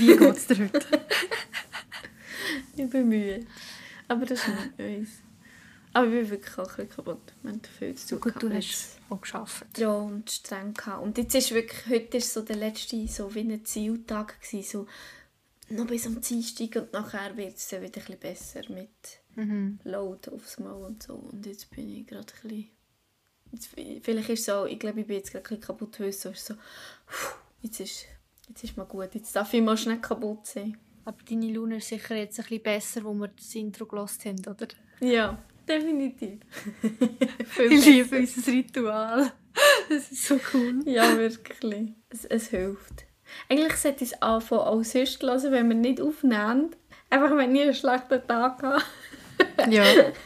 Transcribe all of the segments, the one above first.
Wie geht's dir heute? ich bin müde. Aber das ist nicht uns. Aber ich bin wirklich auch ein kaputt. Wir haben viel zu tun. Gut, du hast auch geschafft. Ja, und streng gehabt. Und jetzt ist wirklich, heute ist so der letzte, so wie ein Zieltag gewesen, so noch bis am Dienstag und nachher wird es dann wieder ein besser mit Mhm. Load aufs Mal und so. Und jetzt bin ich gerade ein bisschen, jetzt, vielleicht ist es so, ich glaube, ich bin jetzt gerade ein bisschen kaputt, weil es so ist so, puh, jetzt ist, jetzt ist mal gut, jetzt darf ich mal schnell kaputt sein. Aber deine Laune ist sicher jetzt ein bisschen besser, wo wir das Intro gelost haben, oder? Ja, definitiv. Ich liebe unser Ritual. Das ist so cool. Ja, wirklich. Es, es hilft. Eigentlich sollte ich es anfangen, auch sonst hören, wenn wir nicht aufnehmen. Einfach, wenn ich einen schlechten Tag habe. Ja.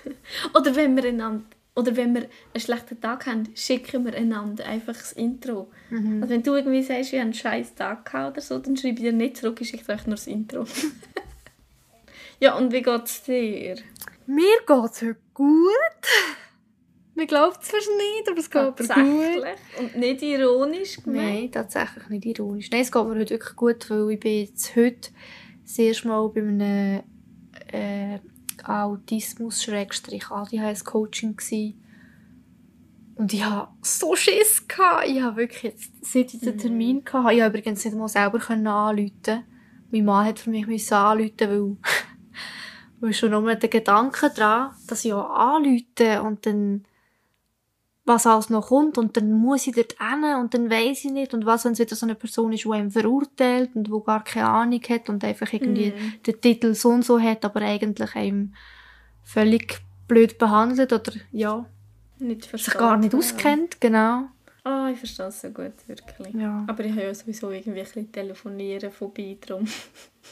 Oder wenn wir einander, oder wenn wir einen schlechten Tag haben, schicken wir einander einfach das Intro. Also wenn du irgendwie sagst, ich habe einen scheiß Tag gehabt oder so, dann schreibe ich dir nicht zurück, ich schicke einfach nur das Intro. ja, und wie geht es dir? Mir geht's heute gut. Man glaubt es fast nicht, aber es geht mir gut. Tatsächlich. Und nicht ironisch gemeint. Nein, tatsächlich nicht ironisch. Nein, es geht mir heute wirklich gut, weil ich bin jetzt heute das erste Mal bei einem äh, Autismus-ADHS-Coaching gsi und ich hatte so Schiss. Gehabt. Ich habe wirklich jetzt, seit ich den Termin hatte, ich habe übrigens nicht mal selber können anrufen Mein Mann hat für mich müssen anrufen, weil, weil schon nur der Gedanke daran, dass ich auch anrufe und dann was alles noch kommt und dann muss ich dort hin und dann weiss ich nicht und was, wenn es wieder so eine Person ist, die einem verurteilt und wo gar keine Ahnung hat und einfach irgendwie Mhm. den Titel so und so hat, aber eigentlich einem völlig blöd behandelt oder ja, Nicht sich gar nicht auskennt, genau. Ah, ich verstehe es so gut, wirklich. Ja. Aber ich habe ja sowieso irgendwie ein bisschen telefonieren vorbei drum.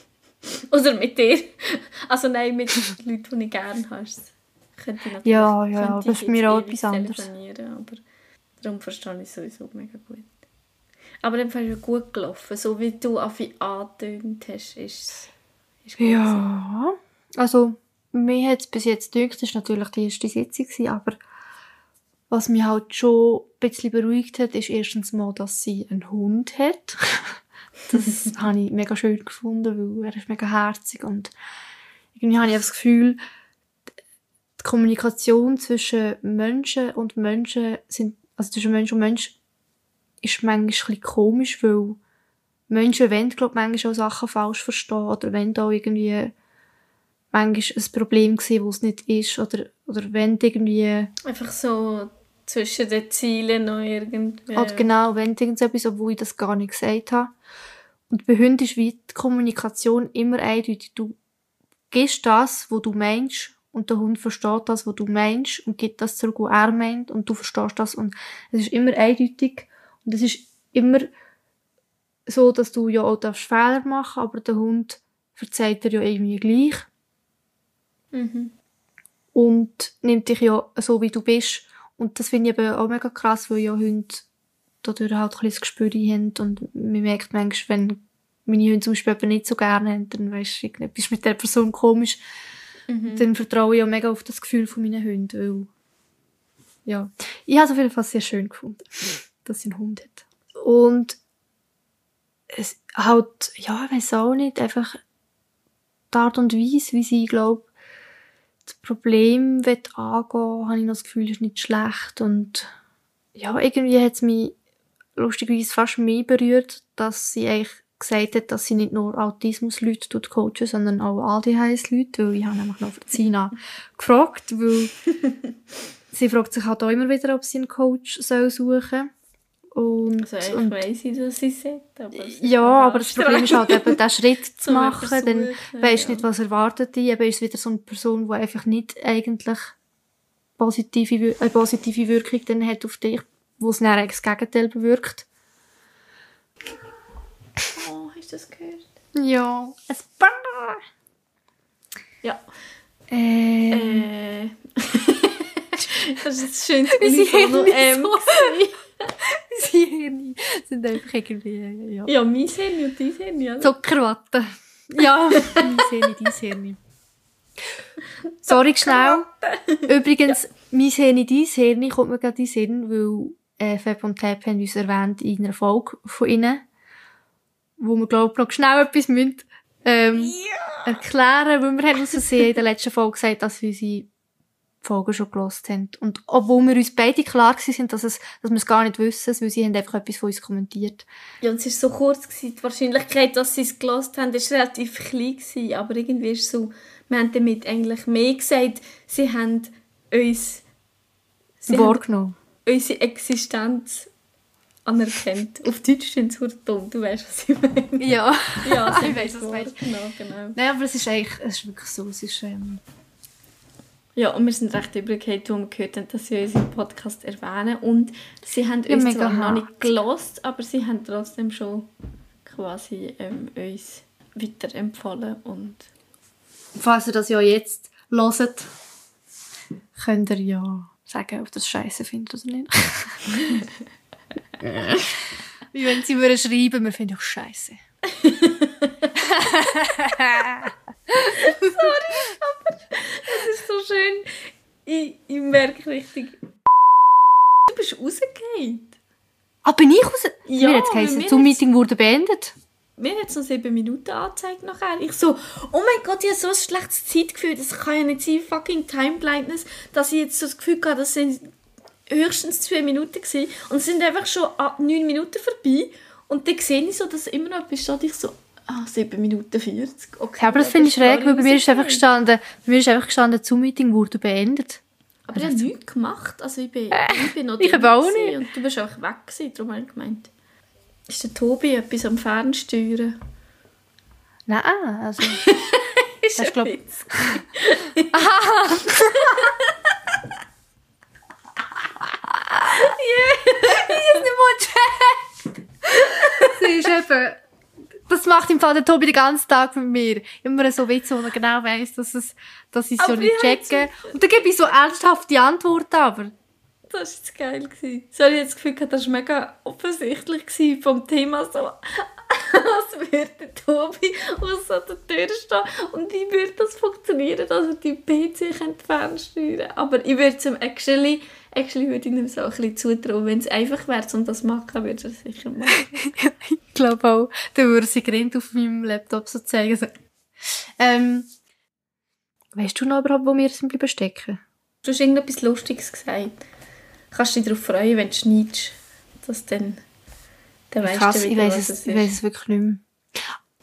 Oder mit dir. Also nein, mit Leuten, die ich gerne habe. Könnte ich natürlich, Ja, ja, könnte das ist mir auch etwas anderes. Aber darum verstehe ich es sowieso mega gut. Aber dann ist es gut gelaufen. So wie du Affi angetönt hast, ist es ist Ja, also mir hat es bis jetzt gedacht, das war natürlich die erste Sitzung, gewesen, aber was mich halt schon ein bisschen beruhigt hat, ist erstens mal, dass sie einen Hund hat. Das habe ich mega schön gefunden, weil er ist mega herzig und irgendwie habe ich das Gefühl, die Kommunikation zwischen Menschen und Menschen sind, also zwischen Mensch und Mensch ist manchmal ein komisch, weil Menschen wollen, glaube ich, manchmal auch Sachen falsch verstehen oder wenn da irgendwie manchmal ein Problem gesehen, wo es nicht ist oder, oder wenn irgendwie. Einfach so zwischen den Zielen noch irgendwie. oder genau, wenn irgendetwas, obwohl ich das gar nicht gesagt habe. Und bei Hunden ist wie die Kommunikation immer eindeutig. Du gibst das, was du meinst und der Hund versteht das, was du meinst und gibt das zurück, was er meint und du verstehst das. Und es ist immer eindeutig. Und es ist immer so, dass du ja auch darfst Fehler machen, aber der Hund verzeiht dir ja irgendwie gleich. Mhm. und nimmt dich ja so, wie du bist. Und das finde ich eben auch mega krass, weil ja Hunde dadurch halt ein bisschen das Gespür haben. Und man merkt manchmal, wenn meine Hunde zum Beispiel eben nicht so gerne haben, dann weisst du, irgendetwas mit der Person komisch, Mhm. dann vertraue ich auch mega auf das Gefühl von meinen Hunden, weil, ja. Ich habe es auf jeden Fall sehr schön gefunden, dass sie einen Hund hat. Und es halt, ja, ich weiß auch nicht, einfach die Art und Weise, wie sie, glaube das Problem will angehen, habe ich noch das Gefühl, ist nicht schlecht. Und ja, irgendwie hat es mich lustigerweise fast mehr berührt, dass sie eigentlich gesagt hat, dass sie nicht nur Autismus-Leute tut coachen, sondern auch ADHS-Leute, weil ich habe nämlich noch für Sina gefragt, weil sie fragt sich halt auch immer wieder, ob sie einen Coach soll suchen und, Also und weiss ich, dass sie hat, aber ja, aber das Problem ist halt eben, den Schritt zu machen, dann weisst ja. nicht, was erwartet dich. Eben ist wieder so eine Person, die einfach nicht eigentlich positive, eine positive Wirkung dann hat auf dich, wo es dann das Gegenteil bewirkt. Oh, hast du das gehört? Ja, ein paar. Ja. Äh, Äh. das ist das schönste Unsere Unisono Hirne M. so. gewesen. unsere Hirne sind einfach irgendwie, ja. Ja, mein Hirn und dein Hirn, ja. Zuckerwatte. Ja, mein Hirn, dein Hirn. Sorry, schnell. Übrigens, mein Hirn, dein Hirn kommt mir gerade in den Sinn, weil äh, Fab und Tab haben uns erwähnt in einer Folge von ihnen, wo wir, glaube ich, noch schnell etwas müssen, ähm, erklären, weil wir haben uns in der letzten Folge gesagt, dass wir unsere Folgen schon gelost haben. Und obwohl wir uns beide klar sind, dass, es, dass wir es gar nicht wissen, weil sie haben einfach etwas von uns kommentiert. Ja, und es war so kurz. Gewesen. Die Wahrscheinlichkeit, dass sie es gelost haben, war relativ klein. Gewesen. Aber irgendwie ist es so, wir haben damit eigentlich mehr gesagt, sie haben uns... Sie Wahrgenommen. Haben unsere Existenz anerkennt. Auf Deutsch sind sie dumm, du weißt, was ich meine. Ja, Ja, ich weiss, was du meinst. Genau, genau. Nein, aber es ist eigentlich, es ist wirklich so, es ist, ähm, Ja, und wir sind recht als wir gehört haben, dass sie unseren Podcast erwähnen. Und sie haben Ja, uns zwar noch nicht gelost, aber sie haben trotzdem schon quasi ähm, uns weiterempfohlen. Und falls ihr das ja jetzt hört, könnt ihr ja sagen, ob das scheiße findet oder nicht. Wie wenn sie mir schreiben, wir finden auch scheiße. es ist so schön. Ich, ich merke richtig, du bist rausgegangen. Ah, bin ich raus? Ja, mir hat weil geheißen, mir zum hat's- Meeting wurde beendet. Mir hat es noch sieben Minuten angezeigt nachher. Ich so, oh mein Gott, ich habe so ein schlechtes Zeitgefühl. Das kann ja nicht sein, fucking Time Blindness, dass ich jetzt so das Gefühl hatte, das sind höchstens zwei Minuten gewesen. Und es sind einfach schon neun Minuten vorbei. Und dann sehe ich so, dass immer noch etwas steht. Ich so, ah, sieben Minuten 40. Okay, Ja, aber das finde ich schräg, weil bei mir ist einfach gestanden, bei mir ist einfach gestanden, zum Meeting wurde beendet. Aber ich habe nichts gemacht. Also ich bin, ich bin noch ich auch nicht. Und du bist auch weg gewesen, darum habe ich gemeint. Ist der Tobi etwas am Fernsteuern? Nein, also, Ist Das ist, glaub- ein Witz. das ist eben, das macht im Fall der Tobi den ganzen Tag mit mir. Immer so Witze, wo er genau weiss, dass, es, dass ich es so nicht ich checke. Und dann gebe ich so ernsthafte Antworten, aber. Das war jetzt geil. gewesen. So, ich hatte das Gefühl, das war mega offensichtlich vom Thema. So, als würde der Tobi aus so der Tür stehen. Und wie würde das funktionieren, dass er die PC könnte fernsteuern Aber ich würde es ihm actually, actually würde ich ihm so ein bisschen zutrauen. Wenn es einfach wäre, um das zu machen, würde er es sicher machen. Ich glaube auch, dann würde sie Grind auf meinem Laptop so zeigen. So. Ähm, weißt du noch überhaupt, wo wir sind bleiben stecken? Du hast irgendetwas Lustiges gesagt. Kannst du dich darauf freuen, wenn du schneidest, dass dann, dann weißt Krass, du ich wieder, weiss was es, es ich ist. es wirklich nicht mehr.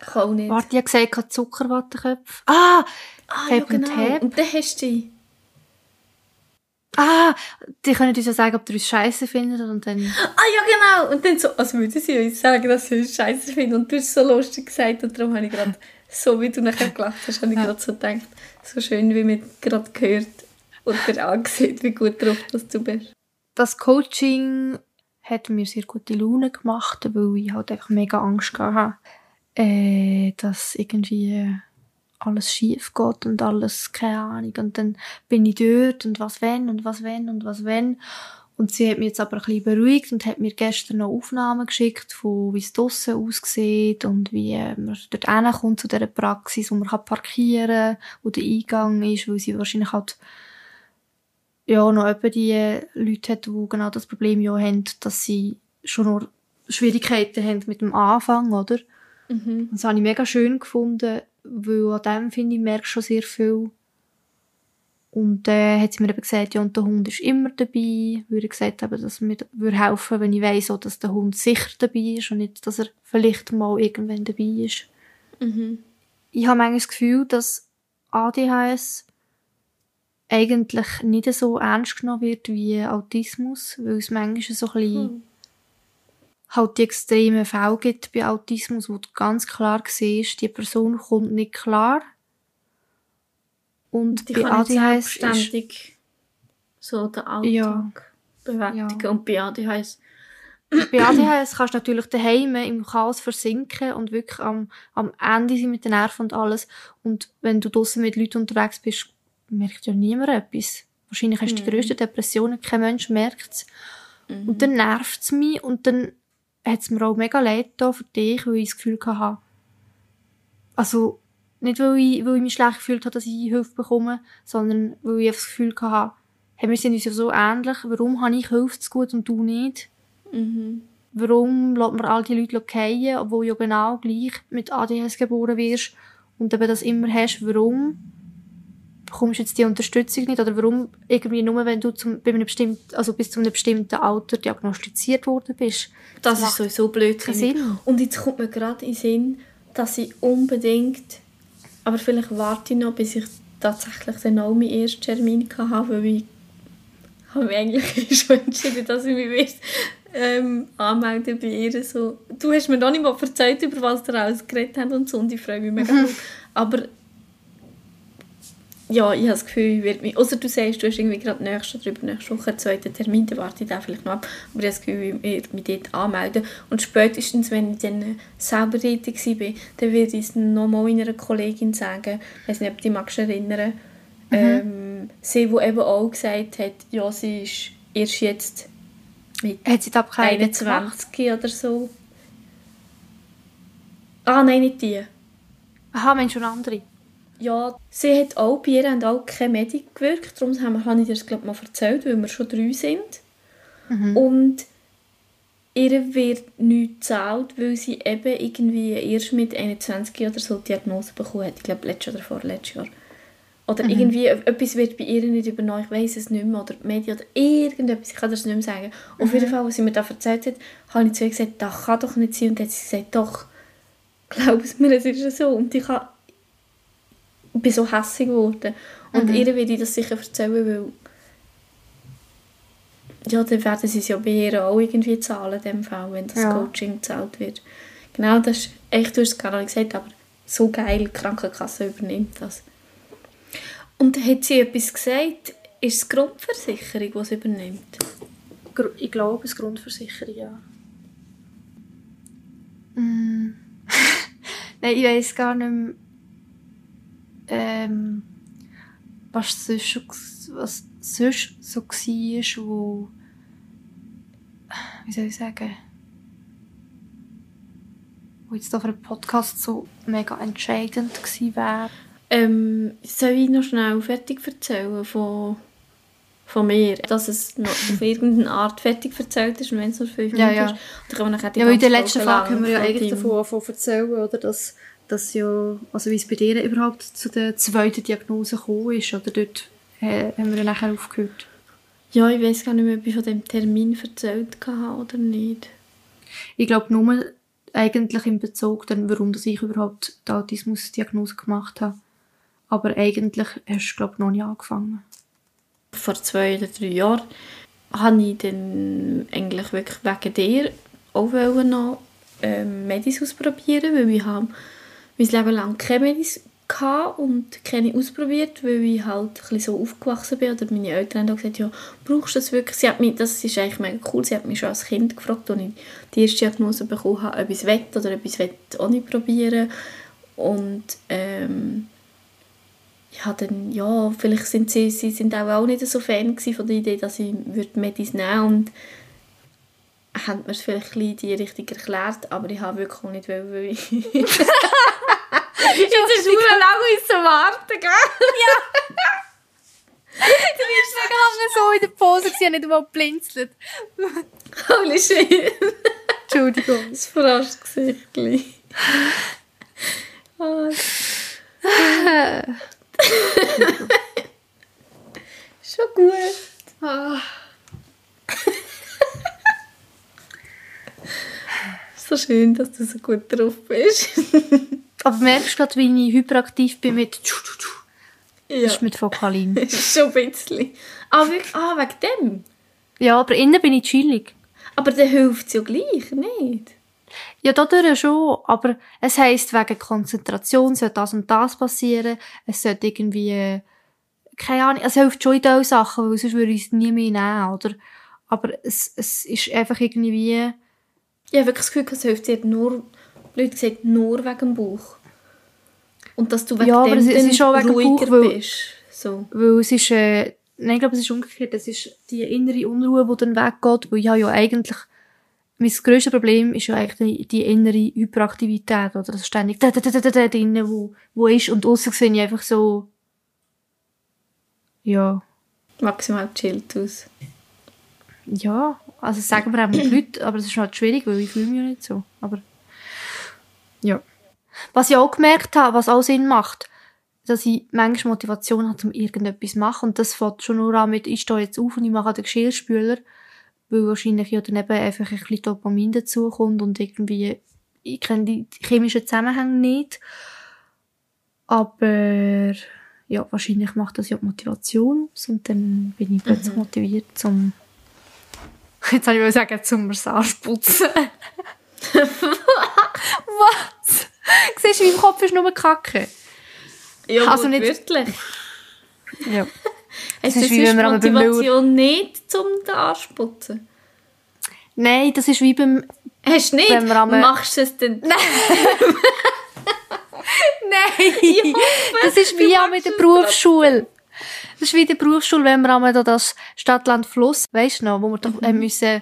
Ich auch nicht. Warte, ich habe gesagt, ich habe Zuckerwattenköpfe. Ah! ah, ja, genau. Und dann hast du die. Ah! Die können uns ja sagen, ob ihr uns scheiße findet und dann... Ah ja, genau. Und dann so, als würden sie uns sagen, dass sie uns scheiße finden. Und du hast es so lustig gesagt. Und darum habe ich gerade, so wie du nachher gelacht hast, habe ich gerade so gedacht, so schön, wie man gerade gehört und dir angesehen, wie gut drauf dass du bist. Das Coaching hat mir sehr gute Laune gemacht, weil ich halt einfach mega Angst hatte, äh, dass irgendwie alles schief geht und alles, keine Ahnung. Und dann bin ich dort und was wenn und was wenn und was wenn. Und sie hat mich jetzt aber ein bisschen beruhigt und hat mir gestern noch Aufnahmen geschickt, von wie es draussen aussieht und wie äh, man dort hinkommt zu dieser Praxis, wo man kann parkieren kann, wo der Eingang ist, weil sie wahrscheinlich halt ja noch etwa die Leute hat, die genau das Problem ja haben, dass sie schon noch Schwierigkeiten haben mit dem Anfang, oder? Mhm. Und das habe ich mega schön gefunden, weil an dem, finde ich, merkst schon sehr viel. Und dann hat sie mir eben gesagt, ja, und der Hund ist immer dabei. Würde gesagt haben, dass mir würde helfen, wenn ich weiss, auch, dass der Hund sicher dabei ist und nicht, dass er vielleicht mal irgendwann dabei ist. Mhm. Ich habe manchmal das Gefühl, dass ADHS eigentlich nicht so ernst genommen wird wie Autismus, weil es manchmal so ein bisschen Hm. Halt die extremen Fälle gibt bei Autismus, wo du ganz klar siehst, die Person kommt nicht klar. Und Die bei kann ADHS ist, so den Alltag Ja. bewältigen. Ja. Und bei ADHS bei ADHS kannst du natürlich daheim im Chaos versinken und wirklich am, am Ende sein mit den Nerven und alles. Und wenn du draussen mit Leuten unterwegs bist, merkt ja niemand etwas. Wahrscheinlich hast du die Mhm. grössten Depressionen, kein Mensch merkt es. Mhm. Und dann nervt es mich und dann hat es mir auch mega leid für dich, weil ich das Gefühl hatte, also nicht weil ich, weil ich mich schlecht gefühlt habe, dass ich Hilfe bekomme, sondern weil ich das Gefühl hatte, hey, wir sind uns ja so ähnlich, warum habe ich Hilfe zu gut und du nicht? Mhm. warum lässt man all die Leute fallen, obwohl du ja genau gleich mit ADHS geboren wirst und eben das immer hast, warum bekommst du jetzt die Unterstützung nicht oder warum irgendwie nur, wenn du zum, bei einem bestimmten, also bis zu einem bestimmten Alter diagnostiziert worden bist. Das, macht ist sowieso blöd. Und jetzt kommt mir gerade in den Sinn, dass ich unbedingt, aber vielleicht warte ich noch, bis ich tatsächlich dann auch meinen ersten Termin hatte, weil ich habe mich eigentlich schon entschieden, dass ich mich will, ähm, anmelden bei ihr. So. Du hast mir noch nicht mal erzählt, über was ihr alles geredet habt und so, und ich freue mich mega. Aber ja, ich habe das Gefühl, ich werde mich... Außer du sagst, du hast irgendwie gerade nächste oder übernächste Woche einen zweiten Termin, dann warte ich den vielleicht noch ab. Aber ich habe das Gefühl, ich werde mich dort anmelden. Und spätestens, wenn ich dann selber dort war, dann werde ich es nochmal meiner Kollegin sagen. Ich weiß nicht, ob du dich erinnern ähm, Sie, die eben auch gesagt hat, ja, sie ist erst jetzt mit Hat sie die Abklärung gemacht? 21 oder so. Ah, nein, nicht die. Aha, Mensch, schon andere. Ja, sie hat auch, bei ihr haben auch keine Medik gewirkt, darum haben wir- habe ich dir das glaube mal erzählt, weil wir schon drei sind. Und ihr wird nichts gezahlt, weil sie eben irgendwie erst mit 21 oder so die Diagnose bekommen hat. Ich glaube, letztes oder vorletztes Jahr. Oder irgendwie, etwas wird bei ihr nicht übernommen, ich weiß es nicht mehr, oder die Medien oder irgendetwas, ich kann das nicht mehr sagen. Auf jeden Fall, was sie mir da erzählt hat, habe ich zu ihr gesagt, das kann doch nicht sein. Und dann hat sie gesagt, doch, glaub es mir, es ist so. Und ich habe ich bin so hässig geworden. Und ihr will ich das sicher erzählen, weil ja, dann werden sie es ja bei ihr auch irgendwie zahlen, dem Fall, wenn das Ja. Coaching gezahlt wird. Genau, das ist, echt, du hast es gar nicht gesagt, aber so geil, die Krankenkasse übernimmt das. Und hat sie etwas gesagt, ist es die Grundversicherung, die es übernimmt? Ich glaube, es ist Grundversicherung, ja. Mm. Nein, ich weiß gar nicht mehr, ähm, was sonst, was sonst so war, wo, wie soll ich sagen, wo jetzt auf einem Podcast so mega entscheidend gewesen wäre. Ähm, soll ich noch schnell fertig erzählen von, von mir? Dass es noch auf irgendeine Art fertig erzählt ist und wenn es nur fünf Ja, Minuten ja. ist, dann kann man nachher die Ja, weil in der letzten Folge haben wir ja eigentlich von davon, davon erzählen, oder, dass, dass ja, also wie es bei dir überhaupt zu der zweiten Diagnose gekommen ist, oder dort äh, haben wir ja nachher aufgehört. Ja, ich weiß gar nicht mehr, ob ich von dem Termin erzählt habe oder nicht. Ich glaube nur eigentlich in Bezug dann, warum dass ich überhaupt die Autismusdiagnose gemacht habe. Aber eigentlich hast du, glaube ich, noch nicht angefangen. Vor zwei oder drei Jahren habe ich dann eigentlich wirklich wegen dir auch noch ähm, Medis ausprobieren, weil ich habe mein Leben lang keine Medis und keine ausprobiert, weil ich halt ein so aufgewachsen bin. Oder meine Eltern haben gesagt, ja, brauchst du das wirklich? Sie hat mich, das ist eigentlich mega cool, sie hat mich schon als Kind gefragt, als ich die erste Diagnose bekommen habe, ob ich es will oder ob ich es auch nicht probieren. Und ähm, ich habe dann, ja, vielleicht sind sie, sie sind auch, nicht so Fan von der Idee, dass ich würde Medis nehmen und haben mir es vielleicht in die Richtung erklärt, aber ich habe wirklich nicht weil ich... Jetzt ist es lange warten, gell? Du bist sogar so in der Pose, sie nicht einmal blinzelt. Holy shit. Entschuldigung. Das verarscht Gesichtchen. Ah. Schon gut. Ah. So schön, dass du so gut drauf bist. Aber merkst du gerade, wie ich hyperaktiv bin mit tschu, tschu, tschu. ja, Das ist mit Vokalin. schon ein bisschen. Ah, wirklich? ah, wegen dem? ja, aber innen bin ich chillig. Aber dann hilft es ja gleich, nicht? Ja, dadurch schon, aber es heisst, wegen Konzentration sollte das und das passieren. Es sollte irgendwie, keine Ahnung, es hilft schon in diesen Sachen, weil sonst würde ich es nie mehr nehmen, oder? Aber es, es ist einfach irgendwie, Ich habe wirklich das Gefühl, es hilft dir nur, blöd gesagt, nur wegen dem Bauch. Und dass du wegen Ja, aber dem es- es dann ist auch wegen ruhiger Bauch, weil- bist. So. weil es ist, äh, nein, ich glaube, es ist umgekehrt, es ist die innere Unruhe, die dann weggeht, weil ich habe ja eigentlich, mein grösstes Problem ist ja eigentlich die, innere Hyperaktivität, oder? Das ständig da, da, da, da, da, da drin, wo, wo ist, und aussen sehe ich einfach so, ja, Maximal chillt aus. ja, Also sagen wir auch die Leute, aber es ist halt schwierig, weil ich fühle mich ja nicht so. Aber ja. Was ich auch gemerkt habe, was auch Sinn macht, dass ich manchmal Motivation habe, um irgendetwas zu machen. Und das fängt schon nur an mit, ich stehe jetzt auf und ich mache den Geschirrspüler, weil wahrscheinlich ja daneben einfach ein bisschen Dopamin dazukommt und irgendwie, ich kenne die chemischen Zusammenhänge nicht. Aber ja, wahrscheinlich macht das ja die Motivation aus und dann bin ich plötzlich Mhm. motiviert zum jetzt soll ich mal sagen, zum Massage putzen. Was? Siehst du, mein Kopf ist nur Kacke. Ja, Also nicht- wirklich. Ja. Es ist wie wenn wir beim Motivation nicht zum den Arsch putzen. Nein, das ist wie beim... Hast du nicht? Wenn wir einmal- Machst du es denn? Nein! das ist wie auch mit der Berufsschule. Das ist wie in der Berufsschule, wenn wir einmal da das Stadtland Fluss, weißt du noch, wo wir doch haben müssen,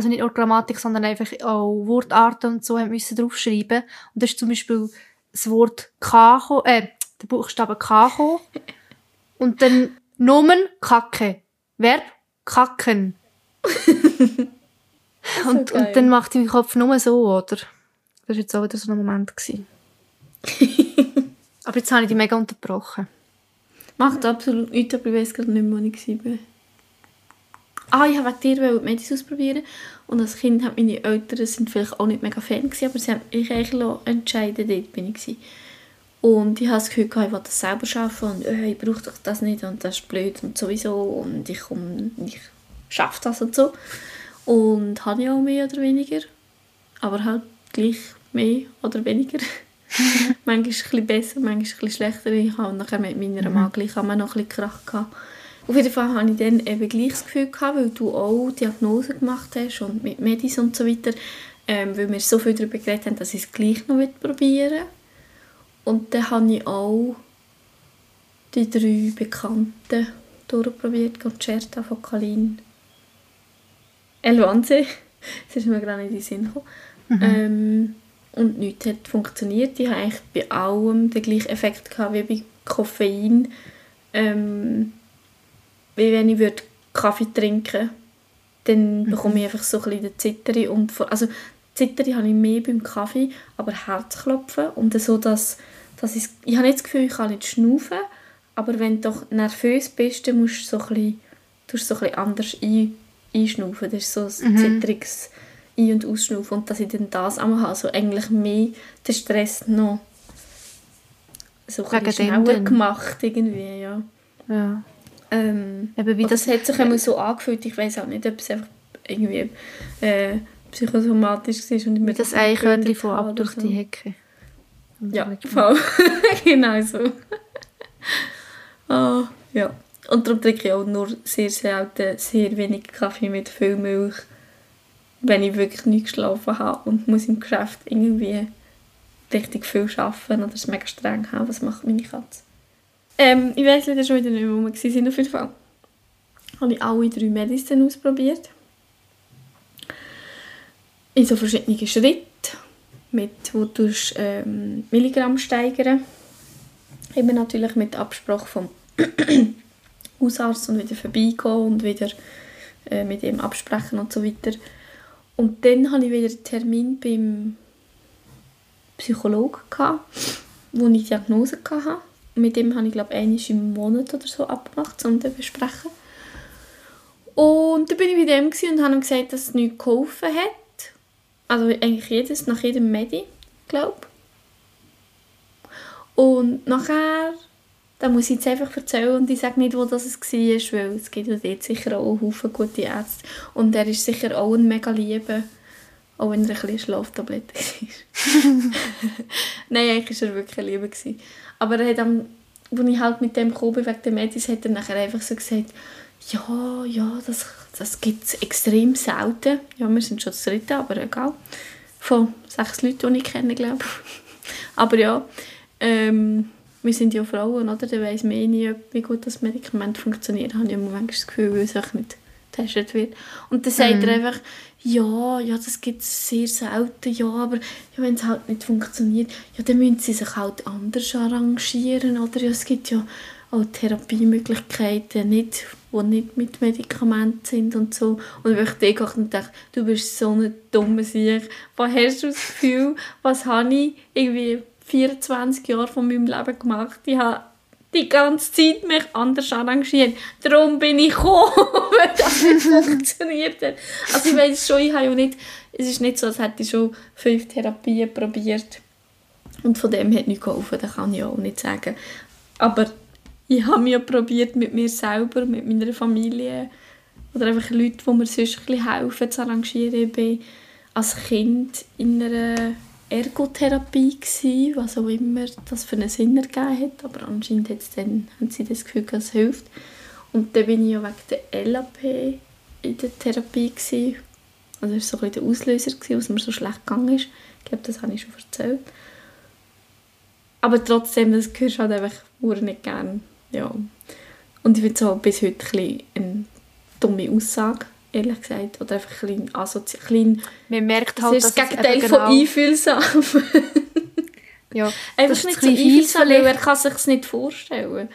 also nicht nur Grammatik, sondern einfach auch Wortarten und so haben müssen draufschreiben. Und das ist zum Beispiel das Wort K, äh, der Buchstabe K gekommen. Und dann Nomen Kacke. Verb kacken. und, geil. und dann macht mein Kopf nur so, oder? Das war jetzt auch wieder so ein Moment. Gewesen. Aber jetzt habe ich die mega unterbrochen. Macht absolut nichts, aber ich weiß gerade nicht mehr, wo ich war. Ah, ich wollte wegen dir die Medis ausprobieren. Und als Kind haben meine Eltern sind vielleicht auch nicht mega Fan gewesen, aber sie haben mich eigentlich lassen entscheiden, dort bin ich gewesen. Und ich habe das Gefühl, ich will das selber schaffen und äh, ich brauche doch das nicht und das ist blöd und sowieso und ich, komm, ich schaffe das und so. Und habe ich auch mehr oder weniger. Aber halt gleich mehr oder weniger. manchmal ein bisschen besser, manchmal ein bisschen schlechter. Ich habe nachher mit meiner Mama gleich auch noch ein bisschen Krach gehabt. Auf jeden Fall hatte ich dann eben gleich das Gefühl, gehabt, weil du auch Diagnosen gemacht hast und mit Medis und so weiter, ähm, weil wir so viel darüber geredet haben, dass ich es gleich noch probieren. Und dann habe ich auch die drei Bekannten durchprobiert, Concerta von Kalin. Elvanse, das ist mir gerade nicht in den Sinn gekommen. Ähm, und nichts hat funktioniert. Ich hatte eigentlich bei allem den gleichen Effekt gehabt wie bei Koffein. Ähm, wie wenn ich würde Kaffee trinken dann bekomme ich einfach so ein bisschen den Zitteri. Und vor, also Zitteri habe ich mehr beim Kaffee, aber Herzklopfen. Und so, dass, dass ich, ich habe nicht das Gefühl, ich kann nicht schnaufen, aber wenn du doch nervös bist, dann musst du so ein bisschen, tust so ein bisschen anders ein, einschnaufen. Das ist so ein zittriges Ein- und Ausschnaufen. Und dass ich dann das einmal habe, also eigentlich mehr den Stress noch so ein bisschen schneller gemacht irgendwie, ja. Ja. Ähm, Eben wie und das, das hat sich immer so angefühlt. Ich weiß auch nicht, ob es einfach irgendwie äh, psychosomatisch war. Und ich wie das Eichhörnchen von ab durch so. die Hecke. Ja, voll. genau so. Ah, ja. Und darum trinke ich auch nur sehr selten sehr wenig Kaffee mit viel Milch, wenn ich wirklich nicht geschlafen habe und muss im Geschäft irgendwie richtig viel arbeiten oder es mega streng haben. Was macht meine Katze? Ähm, ich weiß leider schon wieder nicht wo wir waren. Auf jeden Fall habe ich alle drei Medizin ausprobiert. In so verschiedenen Schritten, mit, wo du ähm, Milligramm steigern Eben natürlich mit Absprache vom Hausarzt und wieder vorbeigehen und wieder äh, mit ihm absprechen und so weiter. Und dann hatte ich wieder einen Termin beim Psychologen, gehabt, wo ich Diagnose hatte. Mit dem habe ich, glaube ich, einmal im Monat oder so abgemacht, um zu besprechen. Und dann bin ich bei dem und habe ihm gesagt, dass es nichts geholfen hat. Also eigentlich jedes, nach jedem Medi, glaube Und nachher, da muss ich jetzt einfach erzählen und ich sage nicht, wo das es war, weil es gibt ja dort sicher auch Haufen gute Ärzte. Und er ist sicher auch ein mega Liebe, auch wenn er ein bisschen Schlaftablette war. Nein, eigentlich war er wirklich eine Liebe. Gewesen. Aber er hat am, als ich halt mit dem gekommen bin, wegen der Medis, hat er nachher einfach so gesagt, ja, ja, das, das gibt es extrem selten. Ja, wir sind schon das dritte, aber egal. Von sechs Leuten, die ich kenne, glaube ich. aber ja, ähm, wir sind ja Frauen, oder? Da weiss man eh nie, wie gut das Medikament funktioniert. Habe ich immer manchmal das Gefühl, weil auch nicht getestet wird. Und dann sagt er einfach, ja, ja, das gibt es sehr selten, ja, aber ja, wenn es halt nicht funktioniert, ja, dann müssen sie sich halt anders arrangieren, oder? Ja, es gibt ja auch Therapiemöglichkeiten, nicht die nicht mit Medikamenten sind und so. Und ich dachte und dachte, du bist so ein dummer Sieg. Was hast du das Gefühl, was habe ich irgendwie 24 Jahre von meinem Leben gemacht? Ich habe die ganze Zeit mich anders arrangiert. Darum bin ich gekommen, weil das nicht funktioniert hat. Also ich weiß schon, ich habe ja nicht, es ist nicht so, als hätte ich schon fünf Therapien probiert. Und von dem hat nichts geholfen, das kann ich auch nicht sagen. Aber ich habe mir probiert, mit mir selber, mit meiner Familie oder einfach Leute, die mir sonst ein bisschen helfen, zu arrangieren. Ich war als Kind in einer Ergotherapie, gewesen, was auch immer das für einen Sinn ergeben hat. Aber anscheinend hat's dann, haben sie das Gefühl, dass es hilft. Und dann bin ich ja wegen der LAP in der Therapie. Gewesen. Also das war so ein der Auslöser, gewesen, was mir so schlecht gegangen ist. Ich glaube, das habe ich schon erzählt. Aber trotzdem, das gehört halt einfach nicht gerne. Ja. Und ich finde es bis heute ein eine dumme Aussage, ehrlich gesagt. Oder einfach ein bisschen asozial. Man merkt halt, das ist das Gegenteil genau von einfühlsam. ja, einfach nicht so einfühlsam, weil er kann sich nicht vorstellen.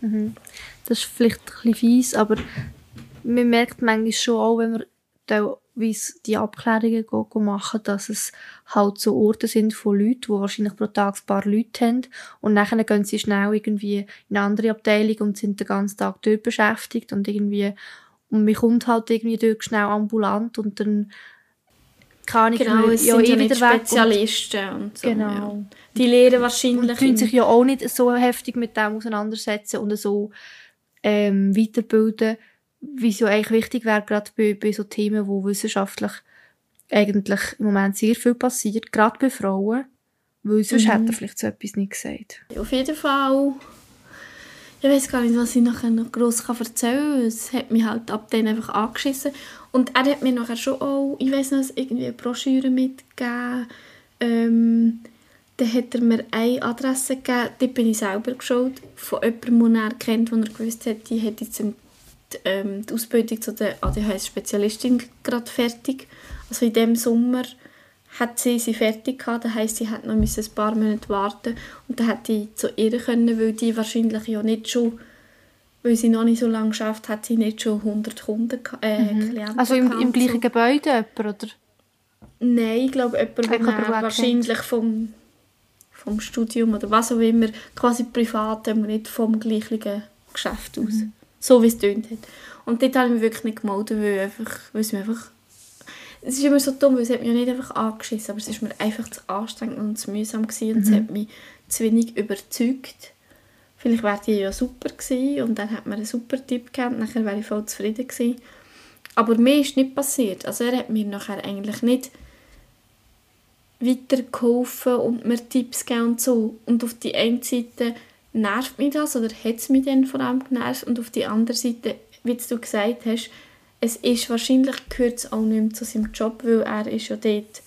Mhm. Das ist vielleicht ein bisschen fies, aber man merkt manchmal schon auch, wenn man teilweise die Abklärungen machen, dass es halt so Orte sind von Leuten, die wahrscheinlich pro Tag ein paar Leute haben und nachher gehen sie schnell irgendwie in eine andere Abteilung und sind den ganzen Tag dort beschäftigt und irgendwie und man kommt halt irgendwie dort schnell ambulant und dann kann ich genau, es ja, sind ja nicht Spezialisten und, und so. Genau. Ja. Die lehren wahrscheinlich... Und sich ja auch nicht so heftig mit dem auseinandersetzen und so ähm, weiterbilden, wie es ja eigentlich wichtig wäre, gerade bei, bei so Themen, wo wissenschaftlich eigentlich im Moment sehr viel passiert, gerade bei Frauen, weil sonst mhm. hätte er vielleicht so etwas nicht gesagt. Auf jeden Fall. Ich weiß gar nicht, was ich nachher noch gross erzählen kann. Es hat mich halt ab dann einfach angeschissen. Und er hat mir nachher schon auch, ich weiß noch, irgendwie eine Broschüre mitgegeben. Ähm, dann hat er mir eine Adresse gegeben, die bin ich selber geschaut, von jemandem, den er kennt, wo er gewusst hat, die hat jetzt die, ähm, Ausbildung zu der ADHS-Spezialistin gerade fertig. Also in dem Sommer hat sie sie fertig gehabt, das heisst, sie hat noch ein paar Monate warten und dann hätte ich zu ihr können, weil die wahrscheinlich ja nicht schon, weil sie noch nicht so lange geschafft hat, sie nicht schon 100 Kunden, äh, mhm. Klienten Also im, im gleichen so. Gebäude jemand, oder? Nein, ich glaube jemand, der wahrscheinlich vom, vom Studium oder was auch immer, quasi privat, aber nicht vom gleichen Geschäft aus. Mhm. So wie es tönt hat. Und dort habe ich mich wirklich nicht gemeldet, weil, einfach, weil es mir einfach es ist immer so dumm, weil es hat mich ja nicht einfach angeschissen, aber es ist mir einfach zu anstrengend und zu mühsam gewesen und mhm. es hat mich zu wenig überzeugt. Vielleicht wäre die ja super gewesen und dann hat man einen super Tipp gehabt, nachher wäre ich voll zufrieden gewesen. Aber mir ist nicht passiert. Also er hat mir nachher eigentlich nicht weitergeholfen und mir Tipps gegeben und so. Und auf die eine Seite nervt mich das oder hat es mich dann vor allem genervt und auf die andere Seite, wie du gesagt hast, es ist wahrscheinlich gehört es auch nicht mehr zu seinem Job, weil er ist ja dort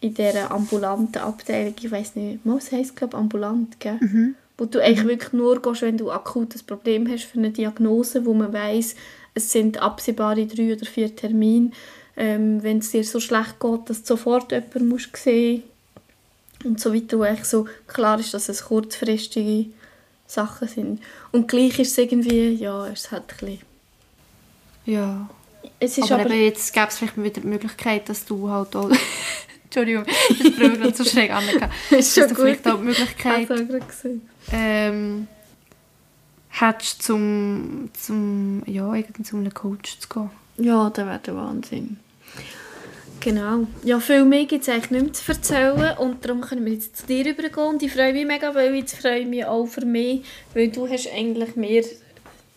in dieser ambulanten Abteilung, ich weiß nicht, was heisst glaube ambulant, gell? Mhm. Wo du eigentlich wirklich nur gehst, wenn du akutes Problem hast für eine Diagnose, wo man weiß, es sind absehbare drei oder vier Termine. Ähm, wenn es dir so schlecht geht, dass du sofort jemanden musst sehen und so weiter, wo eigentlich so klar ist, dass es kurzfristige Sachen sind. Und gleich ist es irgendwie, ja, es hat ein bisschen ja. Es ist aber, aber jetzt gäbe es vielleicht wieder die Möglichkeit, dass du halt auch... Entschuldigung, ich habe gerade so schräg angehauen. ist schon dass du vielleicht auch die Möglichkeit ähm, hättest, zum, zum, ja, irgendwie zu einem Coach zu gehen. Ja, das wäre der Wahnsinn. Genau. Ja, viel mehr gibt es eigentlich nicht mehr zu erzählen und darum können wir jetzt zu dir übergehen und ich freue mich mega, weil jetzt freue mich auch für mich, weil du hast eigentlich mir